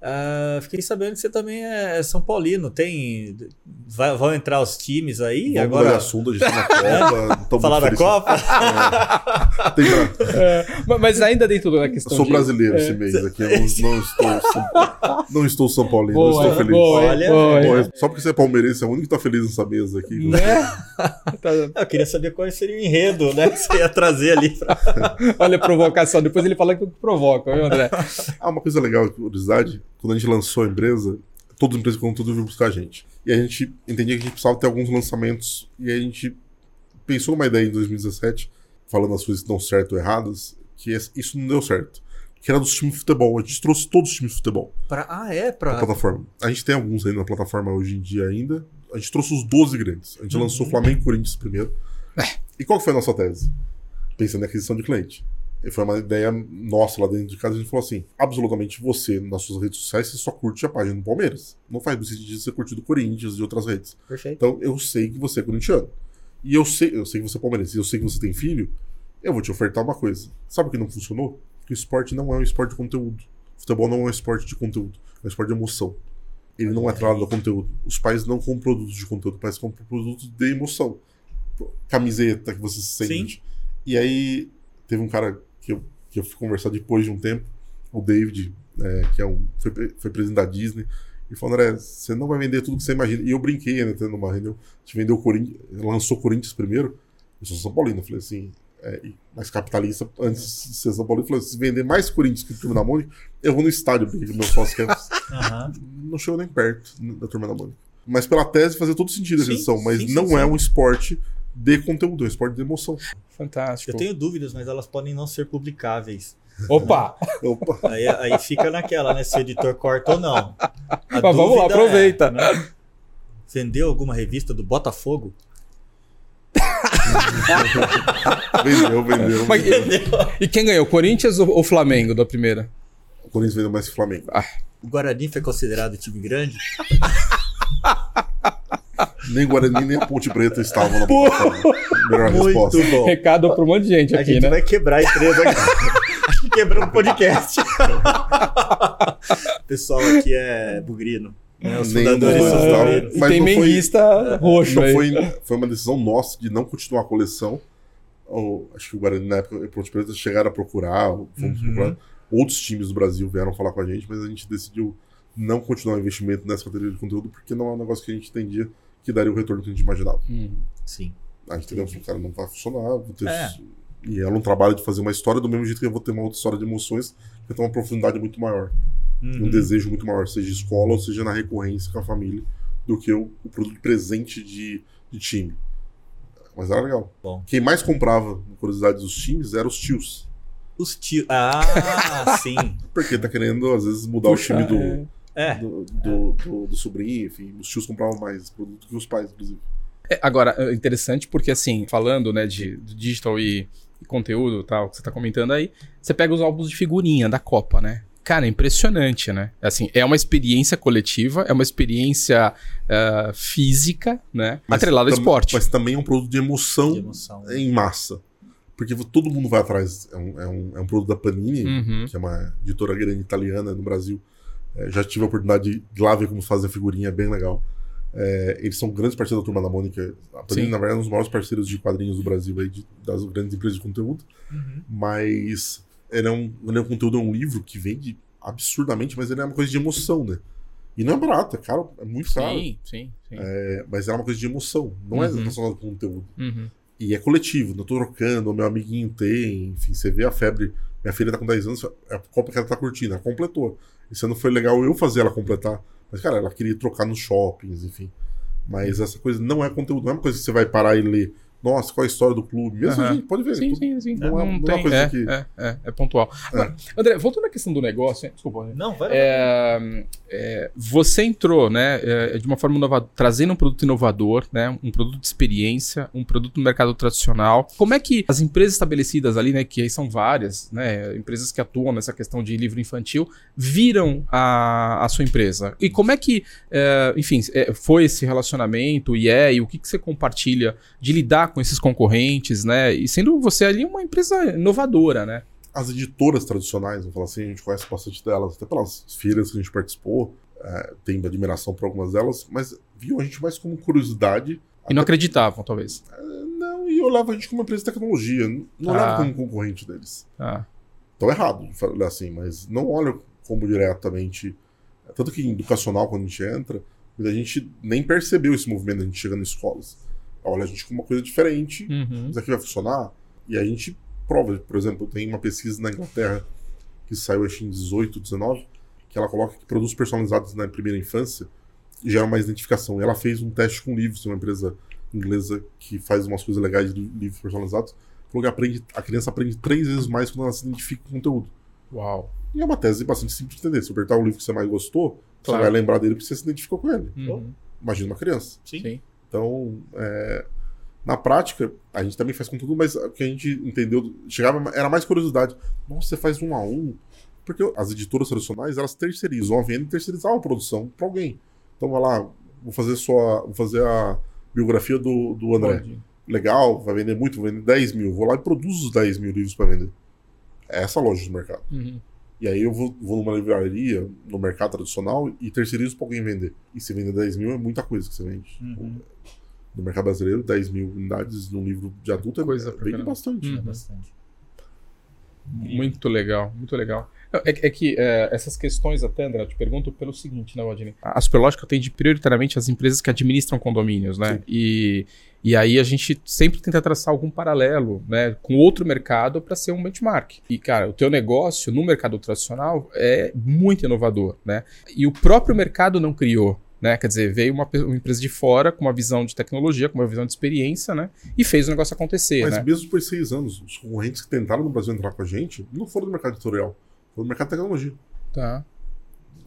Ah, fiquei sabendo que você também é São Paulino. Tem. vai- vão entrar os times aí? Vamos de agora. assunto, a gente tá na <laughs> Copa. não tô Falar da. Copa? Tem pra- É, mas- ainda dentro da Eu questão sou de- brasileiro É. esse mês aqui. Eu não, não estou, São- não estou São Paulino, Boa, eu estou feliz. boa, Olha, boa, é. Só porque você é palmeirense, é o único que tá feliz nessa mesa aqui. Né? <laughs> Tá- Eu queria saber qual seria o enredo, né? Que você ia trazer ali. Pra... olha a provocação. Depois ele fala que eu provoca, viu, André? Ah, uma coisa legal, curiosidade, quando a gente lançou a empresa, todas as empresas de conteúdo vinham buscar a gente. E a gente entendia que a gente precisava ter alguns lançamentos, e a gente pensou numa ideia em 2017, falando as coisas que dão certo ou erradas, que isso não deu certo. Que era dos times de futebol. A gente trouxe todos os times de futebol Pra... Ah, é? na Pra... plataforma. A gente tem alguns aí na plataforma hoje em dia ainda. A gente trouxe os 12 grandes. A gente Uhum. lançou Flamengo e Corinthians primeiro. E qual foi a nossa tese? Pensando em aquisição de cliente. Foi uma ideia nossa lá dentro de casa. A gente falou assim: absolutamente você, nas suas redes sociais, você só curte a página do Palmeiras. Não faz sentido de você curtir do Corinthians e de outras redes. Perfeito. Então eu sei que você é corintiano. E eu sei, eu sei que você é palmeirense. E eu sei que você tem filho. Eu vou te ofertar uma coisa. Sabe o que não funcionou? Que o esporte não é um esporte de conteúdo. Futebol não é um esporte de conteúdo. É um esporte de emoção. Ele não é atrelado ao conteúdo. Os pais não compram produtos de conteúdo, os pais compram produtos de emoção. Camiseta que você se sente. E aí teve um cara que eu, que eu fui conversar depois de um tempo, o David, é, que é um, foi, foi presidente da Disney, e falou, André, você não vai vender tudo que você imagina. E eu brinquei ainda tendo uma reunião. A gente vendeu o Corinthians, lançou o Corinthians primeiro. Eu sou São Paulino, eu falei assim, é, e mais capitalista, antes de ser São Paulino, eu falei, se vender mais Corinthians que o Turma da Mônica, eu vou no estádio, porque meu sócio quer. <laughs> Aham. não chegou nem perto da Turma da Mônica. Mas pela tese fazia todo sentido a Sim, aquisição, mas sim, sim, não sim. é um esporte de conteúdo, é um esporte de emoção. Fantástico. Eu tenho dúvidas, mas elas podem não ser publicáveis. Opa! Opa, <laughs> Aí, aí fica naquela, né? Se o editor corta ou não. A Mas vamos lá, dúvida aproveita. é, né? Vendeu alguma revista do Botafogo? <laughs> vendeu, vendeu. Mas- e quem ganhou? Corinthians ou, ou Flamengo da primeira? O Corinthians vendeu mais que o Flamengo. O Guarani foi considerado time grande? <laughs> Nem Guarani, nem a Ponte Preta estavam na. Melhor Muito resposta. bom. Recado pra um monte de gente A aqui, gente né? vai quebrar a empresa. Acho que <laughs> quebrou o podcast. O <laughs> pessoal aqui é bugrino. né? Os Nem fundadores do- sofreram. Mas tem menguista roxo Não aí. foi, foi uma decisão nossa de não continuar a coleção. Ou, acho que o Guarani, na época, e Ponte Preta chegaram a procurar, fomos Uhum. procurar. Outros times do Brasil vieram falar com a gente, mas a gente decidiu não continuar o investimento nessa categoria de conteúdo, porque não é um negócio que a gente entendia que daria o retorno que a gente imaginava. Hum. Sim. A gente entendeu que cara não vai funcionar. É. E ela um trabalho de fazer uma história do mesmo jeito que eu vou ter uma outra história de emoções, que tem uma profundidade muito maior, Uhum. um desejo muito maior, seja escola ou seja na recorrência com a família, do que o, o produto presente de, de time. Mas era legal. Bom. Quem mais comprava, na curiosidade dos times, eram os tios. Os tios. Ah, <laughs> sim. Porque tá querendo, às vezes, mudar Puxa, o time do, é. É. do, do, do- do sobrinho, enfim. Os tios compravam mais produto que os pais, inclusive. É, agora, é interessante porque, assim, falando, né, de, de digital e, e conteúdo e tal, que você tá comentando aí, você pega os álbuns de figurinha da Copa, né? Cara, é impressionante, né? Assim, é uma experiência coletiva, é uma experiência ah, física, né? Atrelada ao esporte. Mas também é um produto de emoção, De emoção. em massa. Porque todo mundo vai atrás. É um, é um, é um produto da Panini, Uhum. que é uma editora grande italiana no Brasil. É, já tive a oportunidade de ir lá ver como fazem a figurinha, é bem legal. É, eles são grandes parceiros da Turma da Mônica. A Panini, Sim. na verdade, é um dos maiores parceiros de quadrinhos do Brasil, aí, de- das grandes empresas de conteúdo. Uhum. Mas ele é, um, ele é um conteúdo, é um livro que vende absurdamente, mas ele é uma coisa de emoção, né? E não é barato, é caro, é muito caro. Sim, sim, sim. É, mas é uma coisa de emoção, não é Uhum. relacionado com conteúdo. Uhum. E é coletivo, não tô trocando, o meu amiguinho tem, enfim, você vê a febre. Minha filha tá com 10 anos, é a Copa que ela tá curtindo, ela completou. Esse ano foi legal eu fazer ela completar. Mas, cara, ela queria trocar nos shoppings, enfim. Mas essa coisa não é conteúdo, não é uma coisa que você vai parar e ler. Nossa, qual é a história do clube? Mesmo gente pode ver. Sim, tudo- sim, sim. não Não, é- não é uma tem. coisa é, que- é, é, é pontual. Agora, André, voltando à questão do negócio, desculpa. né? Não, vai. É, é, você entrou, né, é, de uma forma inovadora, trazendo um produto inovador, né, um produto de experiência, um produto no mercado tradicional. Como é que as empresas estabelecidas ali, né, que aí são várias, né, empresas que atuam nessa questão de livro infantil, viram a, a sua empresa? E como é que, é, enfim, é, foi esse relacionamento e é, e o que, que você compartilha de lidar com esses concorrentes, né, e sendo você ali uma empresa inovadora, né? As editoras tradicionais, vou falar assim, a gente conhece bastante delas, até pelas feiras que a gente participou, é, tem admiração por algumas delas, mas viu a gente mais como curiosidade. E não acreditavam, talvez. Não, e olhava a gente como uma empresa de tecnologia, não Ah. olhava como concorrente deles. Ah, Então é errado assim, mas não olha como diretamente. Tanto que em educacional, quando a gente entra, a gente nem percebeu esse movimento, a gente chega nas escolas. Olha a gente como uma coisa diferente, uhum. isso aqui vai funcionar. E a gente prova, por exemplo, tem uma pesquisa na Inglaterra que saiu acho, em 18, 19, que ela coloca que produtos personalizados na primeira infância geram mais identificação. E ela fez um teste com livros, tem uma empresa inglesa que faz umas coisas legais de livros personalizados. Falou que aprende, a criança aprende três vezes mais quando ela se identifica com o conteúdo. Uau. E é uma tese bastante simples de entender. Se apertar o livro que você mais gostou, Claro. você vai lembrar dele porque você se identificou com ele. Uhum. Imagina uma criança. Sim. Sim. Então, é, na prática, a gente também faz conteúdo, mas o que a gente entendeu, chegava, era mais curiosidade. Nossa, você faz um a um. Porque as editoras tradicionais, elas terceirizam a venda e terceirizavam a produção para alguém. Então, vai lá, vou fazer só, vou fazer a biografia do, do André. Pode. Legal, vai vender muito, vou vender 10 mil. Vou lá e produzo os 10 mil livros para vender. É essa a lógica do mercado. Uhum. E aí eu vou, vou numa livraria, no mercado tradicional, e terceirizo para alguém vender. E se vender 10 mil é muita coisa que você vende. Uhum. No mercado brasileiro, 10 mil unidades de um livro de adulto é Coisa pra bem caramba. bastante. Hum. É bastante. Muito legal, muito legal. É, é que é, essas questões até, André, eu te pergunto pelo seguinte, né, Waldini? A Superlógica atende prioritariamente as empresas que administram condomínios, né? Sim. E, e aí a gente sempre tenta traçar algum paralelo, né, com outro mercado para ser um benchmark. E, cara, o teu negócio no mercado tradicional é muito inovador, né? E o próprio mercado não criou. Né? Quer dizer, veio uma, uma empresa de fora com uma visão de tecnologia, com uma visão de experiência, né? E fez o negócio acontecer, Mas né? mesmo depois de seis anos, os concorrentes que tentaram no Brasil entrar com a gente não foram do mercado editorial, foram do mercado de tecnologia. Tá.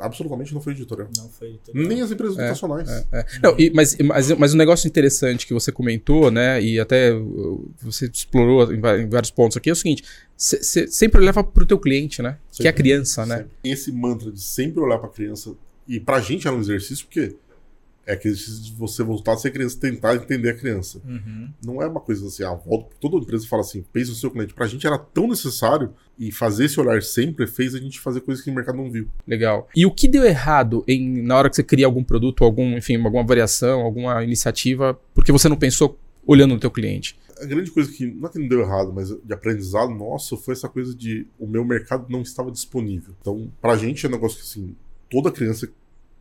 Absolutamente não foi editorial. Não foi. Nem as empresas educacionais. É. Não, e- mas, mas, mas um negócio interessante que você comentou, né, e até uh, você explorou em, vários pontos aqui, é o seguinte: você sempre leva pro teu cliente, né? Que é a Sempre. criança, né? Sempre. Esse mantra de sempre olhar para a criança, e pra gente é um exercício porque É de você voltar a ser criança, tentar entender a criança. Uhum. Não é uma coisa assim, a volta, toda empresa fala assim, pensa no seu cliente. Pra gente era tão necessário e fazer esse olhar sempre fez a gente fazer coisas que o mercado não viu. Legal. E o que deu errado em, na hora que você cria algum produto, algum, enfim, alguma variação, alguma iniciativa, porque você não pensou olhando no teu cliente? A grande coisa que, não é que não deu errado, mas de aprendizado nosso foi essa coisa de o meu mercado não estava disponível. Então, pra gente é um negócio que assim, toda criança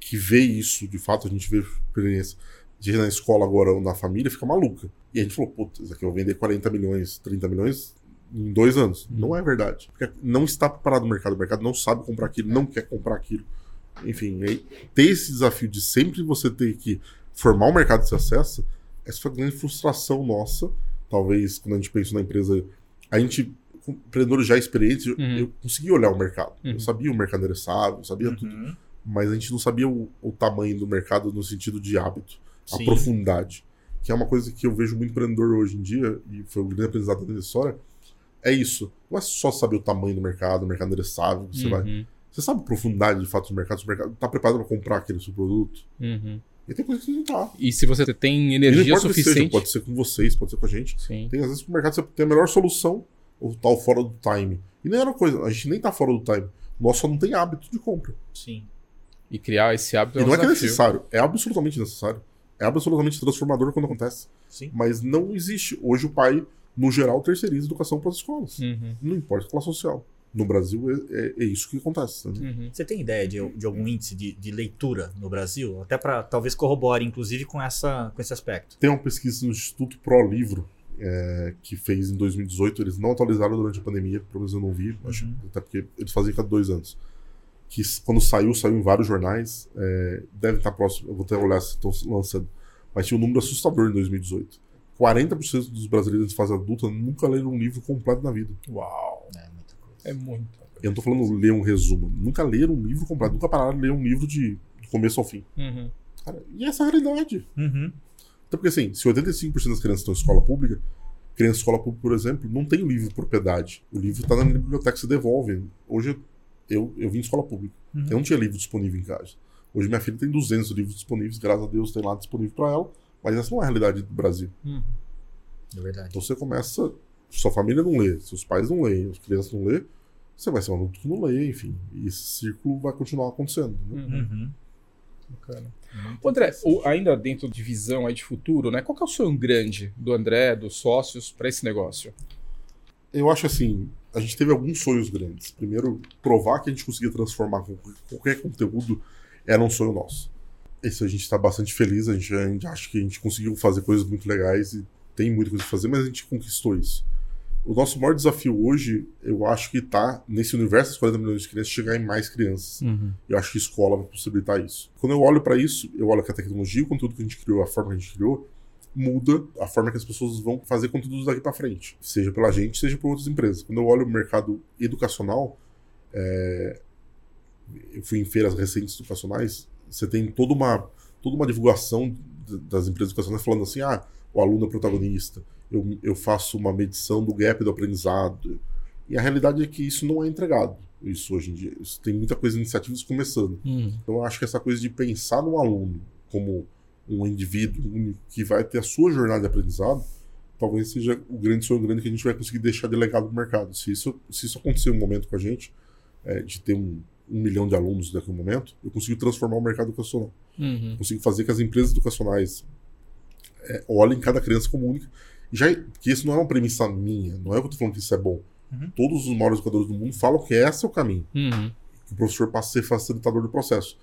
que vê isso, de fato, a gente vê experiência de ir na escola agora ou na família, fica maluca. E a gente falou, putz, isso aqui eu vou vender 40 milhões, 30 milhões em dois anos. Uhum. Não é verdade. Porque não está preparado o mercado. O mercado não sabe comprar aquilo, não quer comprar aquilo. Enfim, aí, ter esse desafio de sempre você ter que formar o mercado de se acessa, essa foi a grande frustração nossa. Talvez, quando a gente pensou na empresa, a gente, com empreendedores já experientes, eu- Uhum. eu consegui olhar o mercado. Uhum. Eu sabia o mercado endereçável, eu sabia tudo Uhum. Mas a gente não sabia o, o tamanho do mercado no sentido de hábito, a Sim. profundidade. Que é uma coisa que eu vejo muito empreendedor hoje em dia, e foi o grande aprendizado da história, é isso. Não é só saber o tamanho do mercado, o mercado endereçável, você vai. Uhum, Você sabe a profundidade de fato do mercado, se o mercado está preparado para comprar aquele seu produto. uhum. E tem coisa que não tá. E se você tem energia que seja, suficiente. pode ser com vocês, pode ser com a gente. Sim. Tem às vezes que o mercado você tem a melhor solução, ou tal fora do time. E nem era coisa, a gente nem tá fora do time. Nós só não tem hábito de compra. Sim. E criar esse hábito E é um não é que é desafio. necessário, é absolutamente necessário. É absolutamente transformador quando acontece. Sim. Mas não existe. Hoje o pai, no geral, terceiriza educação para as escolas. Uhum, Não importa a classe social. No Brasil é, é- é isso que acontece. né? uhum. Você tem ideia de, de algum índice de, de leitura no Brasil? Até para talvez corrobore, inclusive, com, essa, com esse aspecto. Tem uma pesquisa no Instituto Pro Livro é, que fez em 2018. Eles não atualizaram durante a pandemia, pelo menos eu não vi, acho, Uhum. até porque eles fazem cada dois anos. Que quando saiu, saiu em vários jornais. é, deve estar próximo, eu vou até olhar se estão lançando. Mas tinha um número assustador em 2018. 40% dos brasileiros de fase adulta nunca leram um livro completo na vida. Uau. É muita coisa. É muito. Eu não tô falando ler um resumo. Nunca leram um livro completo. Nunca pararam de ler um livro de, de começo ao fim. Uhum. Cara, e essa é a realidade. Uhum. Então, porque assim, se 85% das crianças estão em escola pública, criança de escola pública, por exemplo, não tem o livro de propriedade. O livro está na biblioteca, você devolve. Hoje eu, eu vim de escola pública. Uhum. Eu não tinha livro disponível em casa. Hoje minha filha tem 200 livros disponíveis, graças a Deus tem lá disponível para ela. Mas essa não é a realidade do Brasil. Uhum. É verdade. Então você começa. Sua família não lê, seus pais não leem, as crianças não lê, você vai ser um adulto que não lê, enfim. E esse círculo vai continuar acontecendo. né? Uhum. Uhum. Bacana. Muito André, o- ainda dentro de visão aí de futuro, né? Qual que é o sonho grande do André, dos sócios, para esse negócio? Eu acho assim, a gente teve alguns sonhos grandes. Primeiro, provar que a gente conseguia transformar qualquer conteúdo era um sonho nosso. Esse a gente está bastante feliz, a gente, a gente acha que a gente conseguiu fazer coisas muito legais e tem muita coisa a fazer, mas a gente conquistou isso. O nosso maior desafio hoje, eu acho que está nesse universo das 40 milhões de crianças, chegar em mais crianças. Eu acho que a escola vai possibilitar isso. Quando eu olho para isso, eu olho que a tecnologia, o conteúdo que a gente criou, a forma que a gente criou, muda a forma que as pessoas vão fazer conteúdos daqui para frente, seja pela gente, seja por outras empresas. Quando eu olho o mercado educacional, é, eu fui em feiras recentes educacionais, você tem toda uma toda uma divulgação das empresas educacionais falando assim, ah, o aluno é protagonista, eu, eu faço uma medição do gap do aprendizado. E a realidade é que isso não é entregado. Isso hoje em dia. Isso tem muita coisa, iniciativas começando. Uhum. Então eu acho que essa coisa de pensar no aluno como um indivíduo único que vai ter a sua jornada de aprendizado, talvez seja o grande sonho grande que a gente vai conseguir deixar de legado no mercado. Se isso, se isso acontecer um momento com a gente, é, de ter um, um milhão de alunos daqui a um momento, eu consigo transformar o mercado educacional. Uhum. Consigo fazer que as empresas educacionais é, olhem cada criança como única. Já, porque isso não é uma premissa minha, não é que eu estou falando que isso é bom. Uhum. Todos os maiores educadores do mundo falam que esse é o caminho Uhum. que o professor passa a ser facilitador do processo.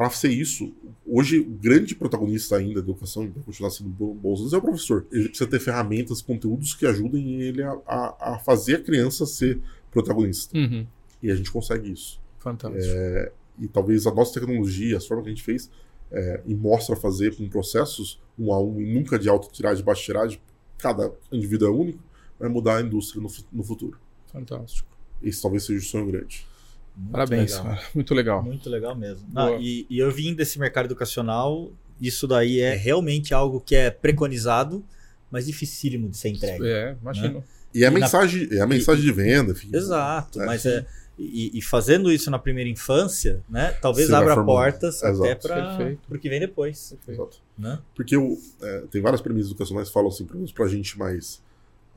Para ser isso, hoje o grande protagonista ainda da educação, vai continuar sendo Bo- Bolsonaro, é o professor. Ele precisa ter ferramentas, conteúdos que ajudem ele a, a- a fazer a criança ser protagonista. Uhum. E a gente consegue isso. Fantástico. E talvez a nossa tecnologia, as formas que a gente fez, é, e mostra fazer com processos um a um e nunca de alta tiragem, baixa tiragem, cada indivíduo é único, vai mudar a indústria no, no futuro. Fantástico. Esse talvez seja o sonho grande. Muito Parabéns, legal. cara. Muito legal. Muito legal mesmo. Ah, e, e eu vim desse mercado educacional, isso daí é realmente algo que é preconizado, mas dificílimo de ser entregue. É, imagino. E é a E na- mensagem, é a mensagem de venda, enfim. Exato, É. mas é. E, e fazendo isso na primeira infância, né? Talvez Você abra formando. portas Exato. até para Perfeito. o que vem depois. Exato. Né? Porque o, é, tem várias premissas educacionais que falam assim, pelo menos pra gente mais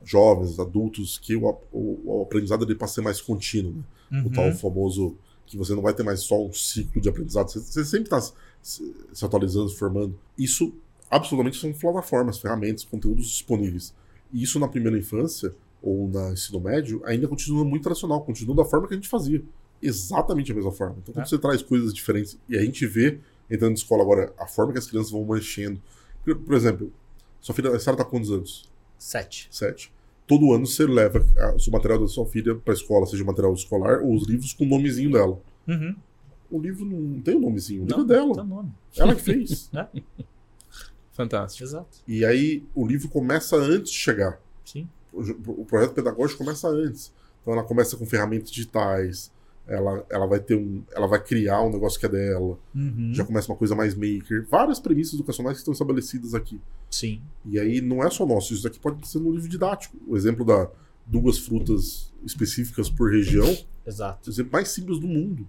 jovens, adultos, que o, o, o aprendizado ele passa a ser mais contínuo. Né? Uhum. O tal famoso que você não vai ter mais só um ciclo de aprendizado, você, você sempre está se, se atualizando, se formando. Isso, absolutamente, são plataformas, ferramentas, conteúdos disponíveis. E isso na primeira infância, ou na ensino médio, ainda continua muito tradicional, continua da forma que a gente fazia. Exatamente a mesma forma. Então, quando É. você traz coisas diferentes, e a gente vê, entrando na escola agora, a forma que as crianças vão mexendo. Por, por exemplo, sua filha, a senhora está com quantos anos? Sete. Sete. Todo ano você leva a- o material da sua filha para a escola, seja material escolar ou os livros com o nomezinho dela. Uhum. O livro não tem o nomezinho, o livro Não, é dela. tá nome. Ela que fez. <laughs> Fantástico. Exato. e aí o livro começa antes de chegar. Sim. O, o projeto pedagógico começa antes. Então ela começa com ferramentas digitais. Ela, ela vai ter um. Ela vai criar um negócio que é dela. Uhum. Já começa uma coisa mais maker. Várias premissas educacionais que estão estabelecidas aqui. Sim. E aí não é só nosso, isso daqui pode ser no livro didático. O exemplo da duas frutas específicas por região, Exato. o exemplo mais simples do mundo.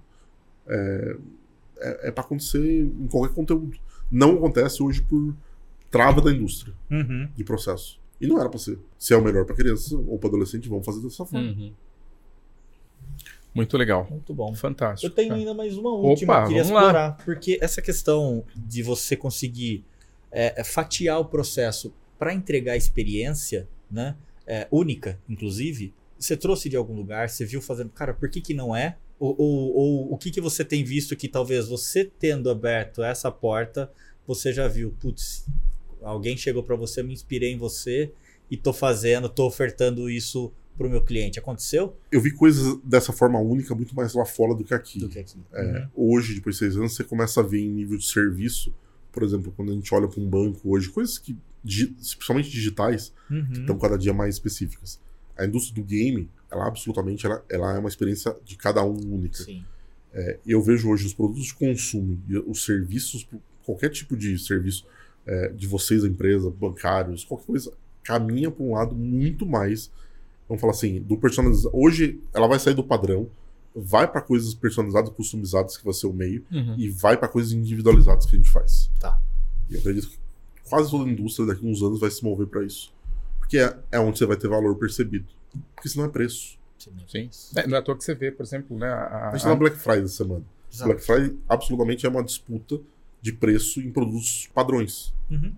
É, é, para acontecer em qualquer conteúdo. Não acontece hoje por trava da indústria Uhum. de processo. E não era para ser. Se é o melhor para criança ou para adolescente, vamos fazer dessa forma. Uhum. Muito legal. Muito bom. Fantástico. Eu tenho ainda mais uma última Opa, que eu queria vamos lá. explorar. Porque essa questão de você conseguir é, é, fatiar o processo para entregar a experiência, né? é, única, inclusive, você trouxe de algum lugar, você viu fazendo, cara, por que, que não é? Ou, ou, ou o que, que você tem visto que talvez você tendo aberto essa porta, você já viu, putz, alguém chegou para você, me inspirei em você e tô fazendo, tô ofertando isso pro meu cliente. Aconteceu? Eu vi coisas dessa forma única muito mais lá fora do que aqui. Do que aqui. É, Hoje, depois de seis anos, você começa a ver em nível de serviço, por exemplo, quando a gente olha para um banco hoje, coisas que, principalmente digitais, Uhum. estão cada dia mais específicas. A indústria do game, ela absolutamente ela, ela é uma experiência de cada um única. Sim. É, eu vejo hoje os produtos de consumo e os serviços, qualquer tipo de serviço é, de vocês, a empresa, bancários, qualquer coisa, caminha para um lado muito mais, vamos falar assim, do personalizado. Hoje ela vai sair do padrão, vai para coisas personalizadas, customizadas, que vai ser o meio, Uhum. e vai para coisas individualizadas que a gente faz. Tá. E eu acredito que quase toda a indústria daqui a uns anos vai se mover para isso. Porque é, é onde você vai ter valor percebido. Porque senão é preço. Sim. É, não é à toa que você vê, por exemplo, né? A, A gente tá na Black Friday essa semana. Exato. Black Friday absolutamente é uma disputa de preço em produtos padrões. Uhum.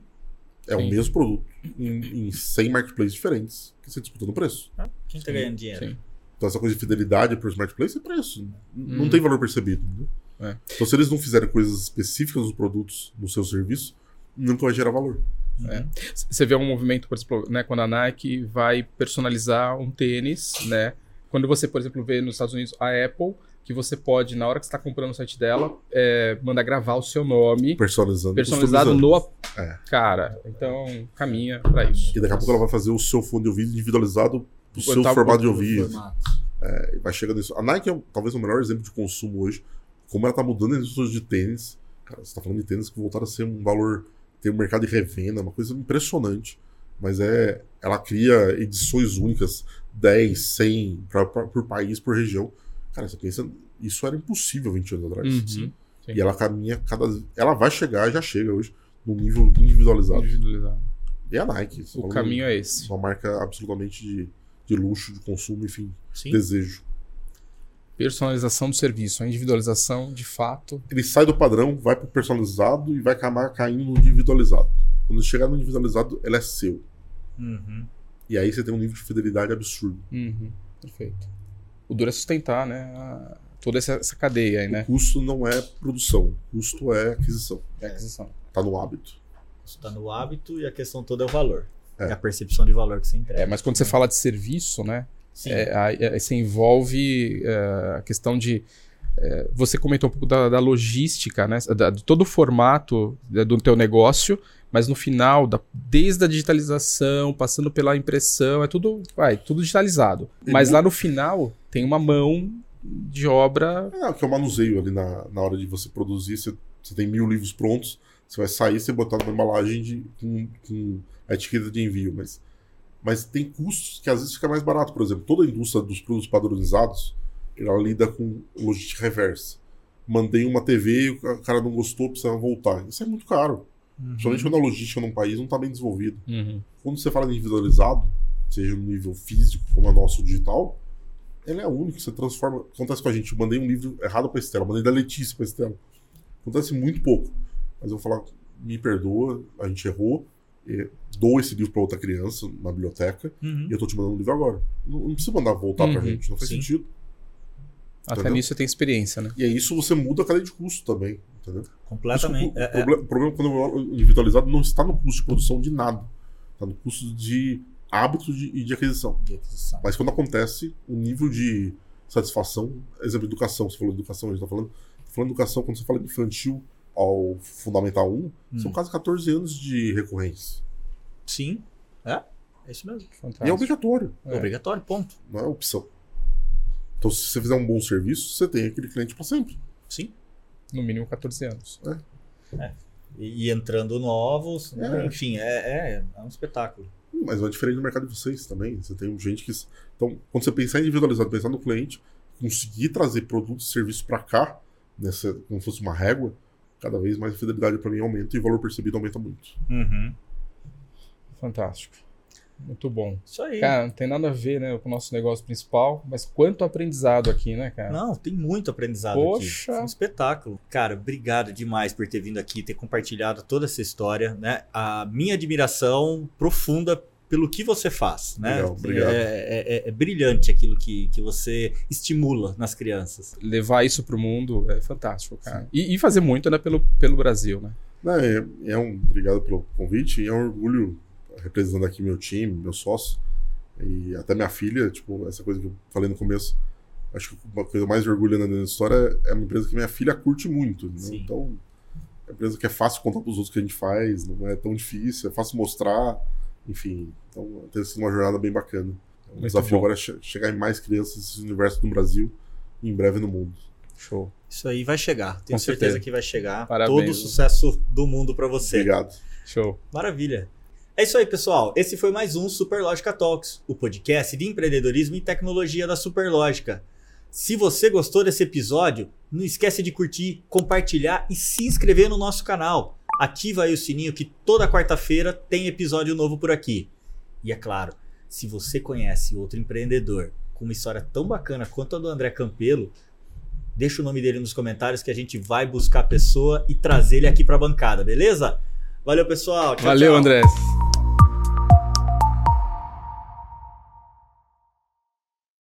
É Sim. o mesmo produto em, em 100 marketplaces diferentes que você disputa no preço. Quem tá Sim, ganhando dinheiro? sim. Então essa coisa de fidelidade para os marketplaces é preço. N- Não Hum. tem valor percebido. entendeu? É. Então se eles não fizerem coisas específicas dos produtos no seu serviço, nunca vai gerar valor. É. Você vê um movimento, por exemplo, né, quando a Nike vai personalizar um tênis, né? Quando você, por exemplo, vê nos Estados Unidos a Apple, que você pode, na hora que você está comprando no site dela, é, mandar gravar o seu nome Personalizando. personalizado no. É. Cara, então caminha para isso. E daqui a pouco ela vai fazer o seu fone de ouvido individualizado pro seu o- formato de o ouvido. E vai chegando nisso. A Nike é talvez o melhor exemplo de consumo hoje. Como ela tá mudando a indústria de tênis. Cara, você tá falando de tênis que voltaram a ser um valor. Tem um mercado de revenda, uma coisa impressionante. Mas é. Ela cria edições únicas, 10, 100 pra, pra- por país, por região. Cara, você pensa. Isso era impossível 20 anos atrás. Uhum. Sim. E ela caminha cada. Ela vai chegar, já chega hoje, num nível individualizado. Individualizado. E a Nike. O caminho é esse. Uma marca absolutamente de, de luxo, de consumo, enfim, Sim. desejo. Personalização do serviço, a individualização de fato. ele sai do padrão, vai pro personalizado e vai acabar caindo no individualizado. Quando chegar no individualizado, ele é seu. Uhum. E aí você tem um nível de fidelidade absurdo. Uhum. Perfeito. O duro é sustentar, né? a- toda essa, essa cadeia aí, O né? custo não é produção, o custo é aquisição. É aquisição. Tá no hábito. Isso tá no hábito e a questão toda é o valor. É. É, a percepção de valor que você entrega. É, mas quando você fala de serviço, né? Sim. É, aí, aí você envolve é, a questão de. é, você comentou um pouco da, da logística, né? Da- de todo o formato né, do teu negócio, mas no final, da- desde a digitalização, passando pela impressão, é tudo, vai, tudo digitalizado. E Mas lá no final tem uma mão de obra. É, que é o manuseio ali na, na hora de você produzir. Você, você tem mil livros prontos, você vai sair, você botar numa embalagem de, com, com a etiqueta de envio. Mas, mas tem custos que às vezes fica mais barato. Por exemplo, toda a indústria dos produtos padronizados, ela lida com logística reversa. Mandei uma TV e o cara não gostou, precisa voltar. Isso é muito caro. Uhum. Principalmente quando a logística num país não está bem desenvolvida. Uhum. Quando você fala de individualizado, seja no nível físico como a nosso digital, ele é único. Você transforma. Acontece com a gente. Eu mandei um livro errado para Estela, mandei da Letícia para Estela. Acontece muito pouco. Mas eu vou falar, me perdoa, a gente errou. e dou esse livro para outra criança na biblioteca Uhum. e eu tô te mandando o livro agora. Não, não precisa mandar voltar pra Uhum, gente, não faz sim. sentido. Até Entendeu? nisso você tem experiência, né? E aí isso você muda a cadeia de custo também, entendeu? Completamente. Isso, o, É, é. o problema quando eu falo individualizado não está no custo de produção de nada. Está no custo de hábito de, e de aquisição. de aquisição. Mas quando acontece, o nível de satisfação, exemplo, educação, você falou de educação, a gente está falando, falando de educação, quando você fala de infantil ao fundamental 1, são Hum. quase 14 anos de recorrência. Sim. É. É isso mesmo. E é Fantástico. obrigatório, É. Obrigatório, ponto. não é opção. Então, se você fizer um bom serviço, você tem aquele cliente para sempre. Sim. No mínimo 14 anos. E, e entrando novos, né? É. enfim, é, é, é um espetáculo. Mas é diferente do mercado de vocês também. Você tem gente que. Então, quando você pensar em individualizado, pensar no cliente, conseguir trazer produtos e serviços para cá, nessa, como se fosse uma régua, cada vez mais a fidelidade para mim aumenta e o valor percebido aumenta muito. Uhum. Fantástico. Muito bom. Isso aí. Cara, não tem nada a ver, né, com o nosso negócio principal, mas quanto aprendizado aqui, né, cara? Não, tem muito aprendizado Poxa. aqui. É um espetáculo. Cara, obrigado demais por ter vindo aqui, ter compartilhado toda essa história, né? A minha admiração profunda pelo que você faz, né? Legal, obrigado. É, é- é- é brilhante aquilo que, que você estimula nas crianças. Levar isso pro mundo é fantástico, cara. E, e fazer muito, né, pelo, pelo Brasil, né? Não, é, é um, obrigado pelo convite e é um orgulho representando aqui meu time, meu sócio e até minha filha, tipo, essa coisa que eu falei no começo. Acho que uma coisa mais orgulhando da história é uma empresa que minha filha curte muito. né? Então, é uma empresa que é fácil contar para os outros que a gente faz, não é tão difícil, é fácil mostrar, enfim. Então, tem sido uma jornada bem bacana. O Muito desafio bom. agora é che- chegar em mais crianças nesse universo do Brasil e em breve no mundo. Show. Isso aí vai chegar. Tenho certeza certeza. que vai chegar. Parabéns. Todo o sucesso do mundo pra você. Obrigado. Show. Maravilha. É isso aí, pessoal. Esse foi mais um Superlógica Talks, o podcast de empreendedorismo e tecnologia da Superlógica. Se você gostou desse episódio, não esquece de curtir, compartilhar e se inscrever no nosso canal. Ativa aí o sininho que toda quarta-feira tem episódio novo por aqui. E é claro, se você conhece outro empreendedor com uma história tão bacana quanto a do André Campelo, deixa o nome dele nos comentários que a gente vai buscar a pessoa e trazer ele aqui para a bancada, beleza? Valeu, pessoal. Tchau, Valeu, tchau. André.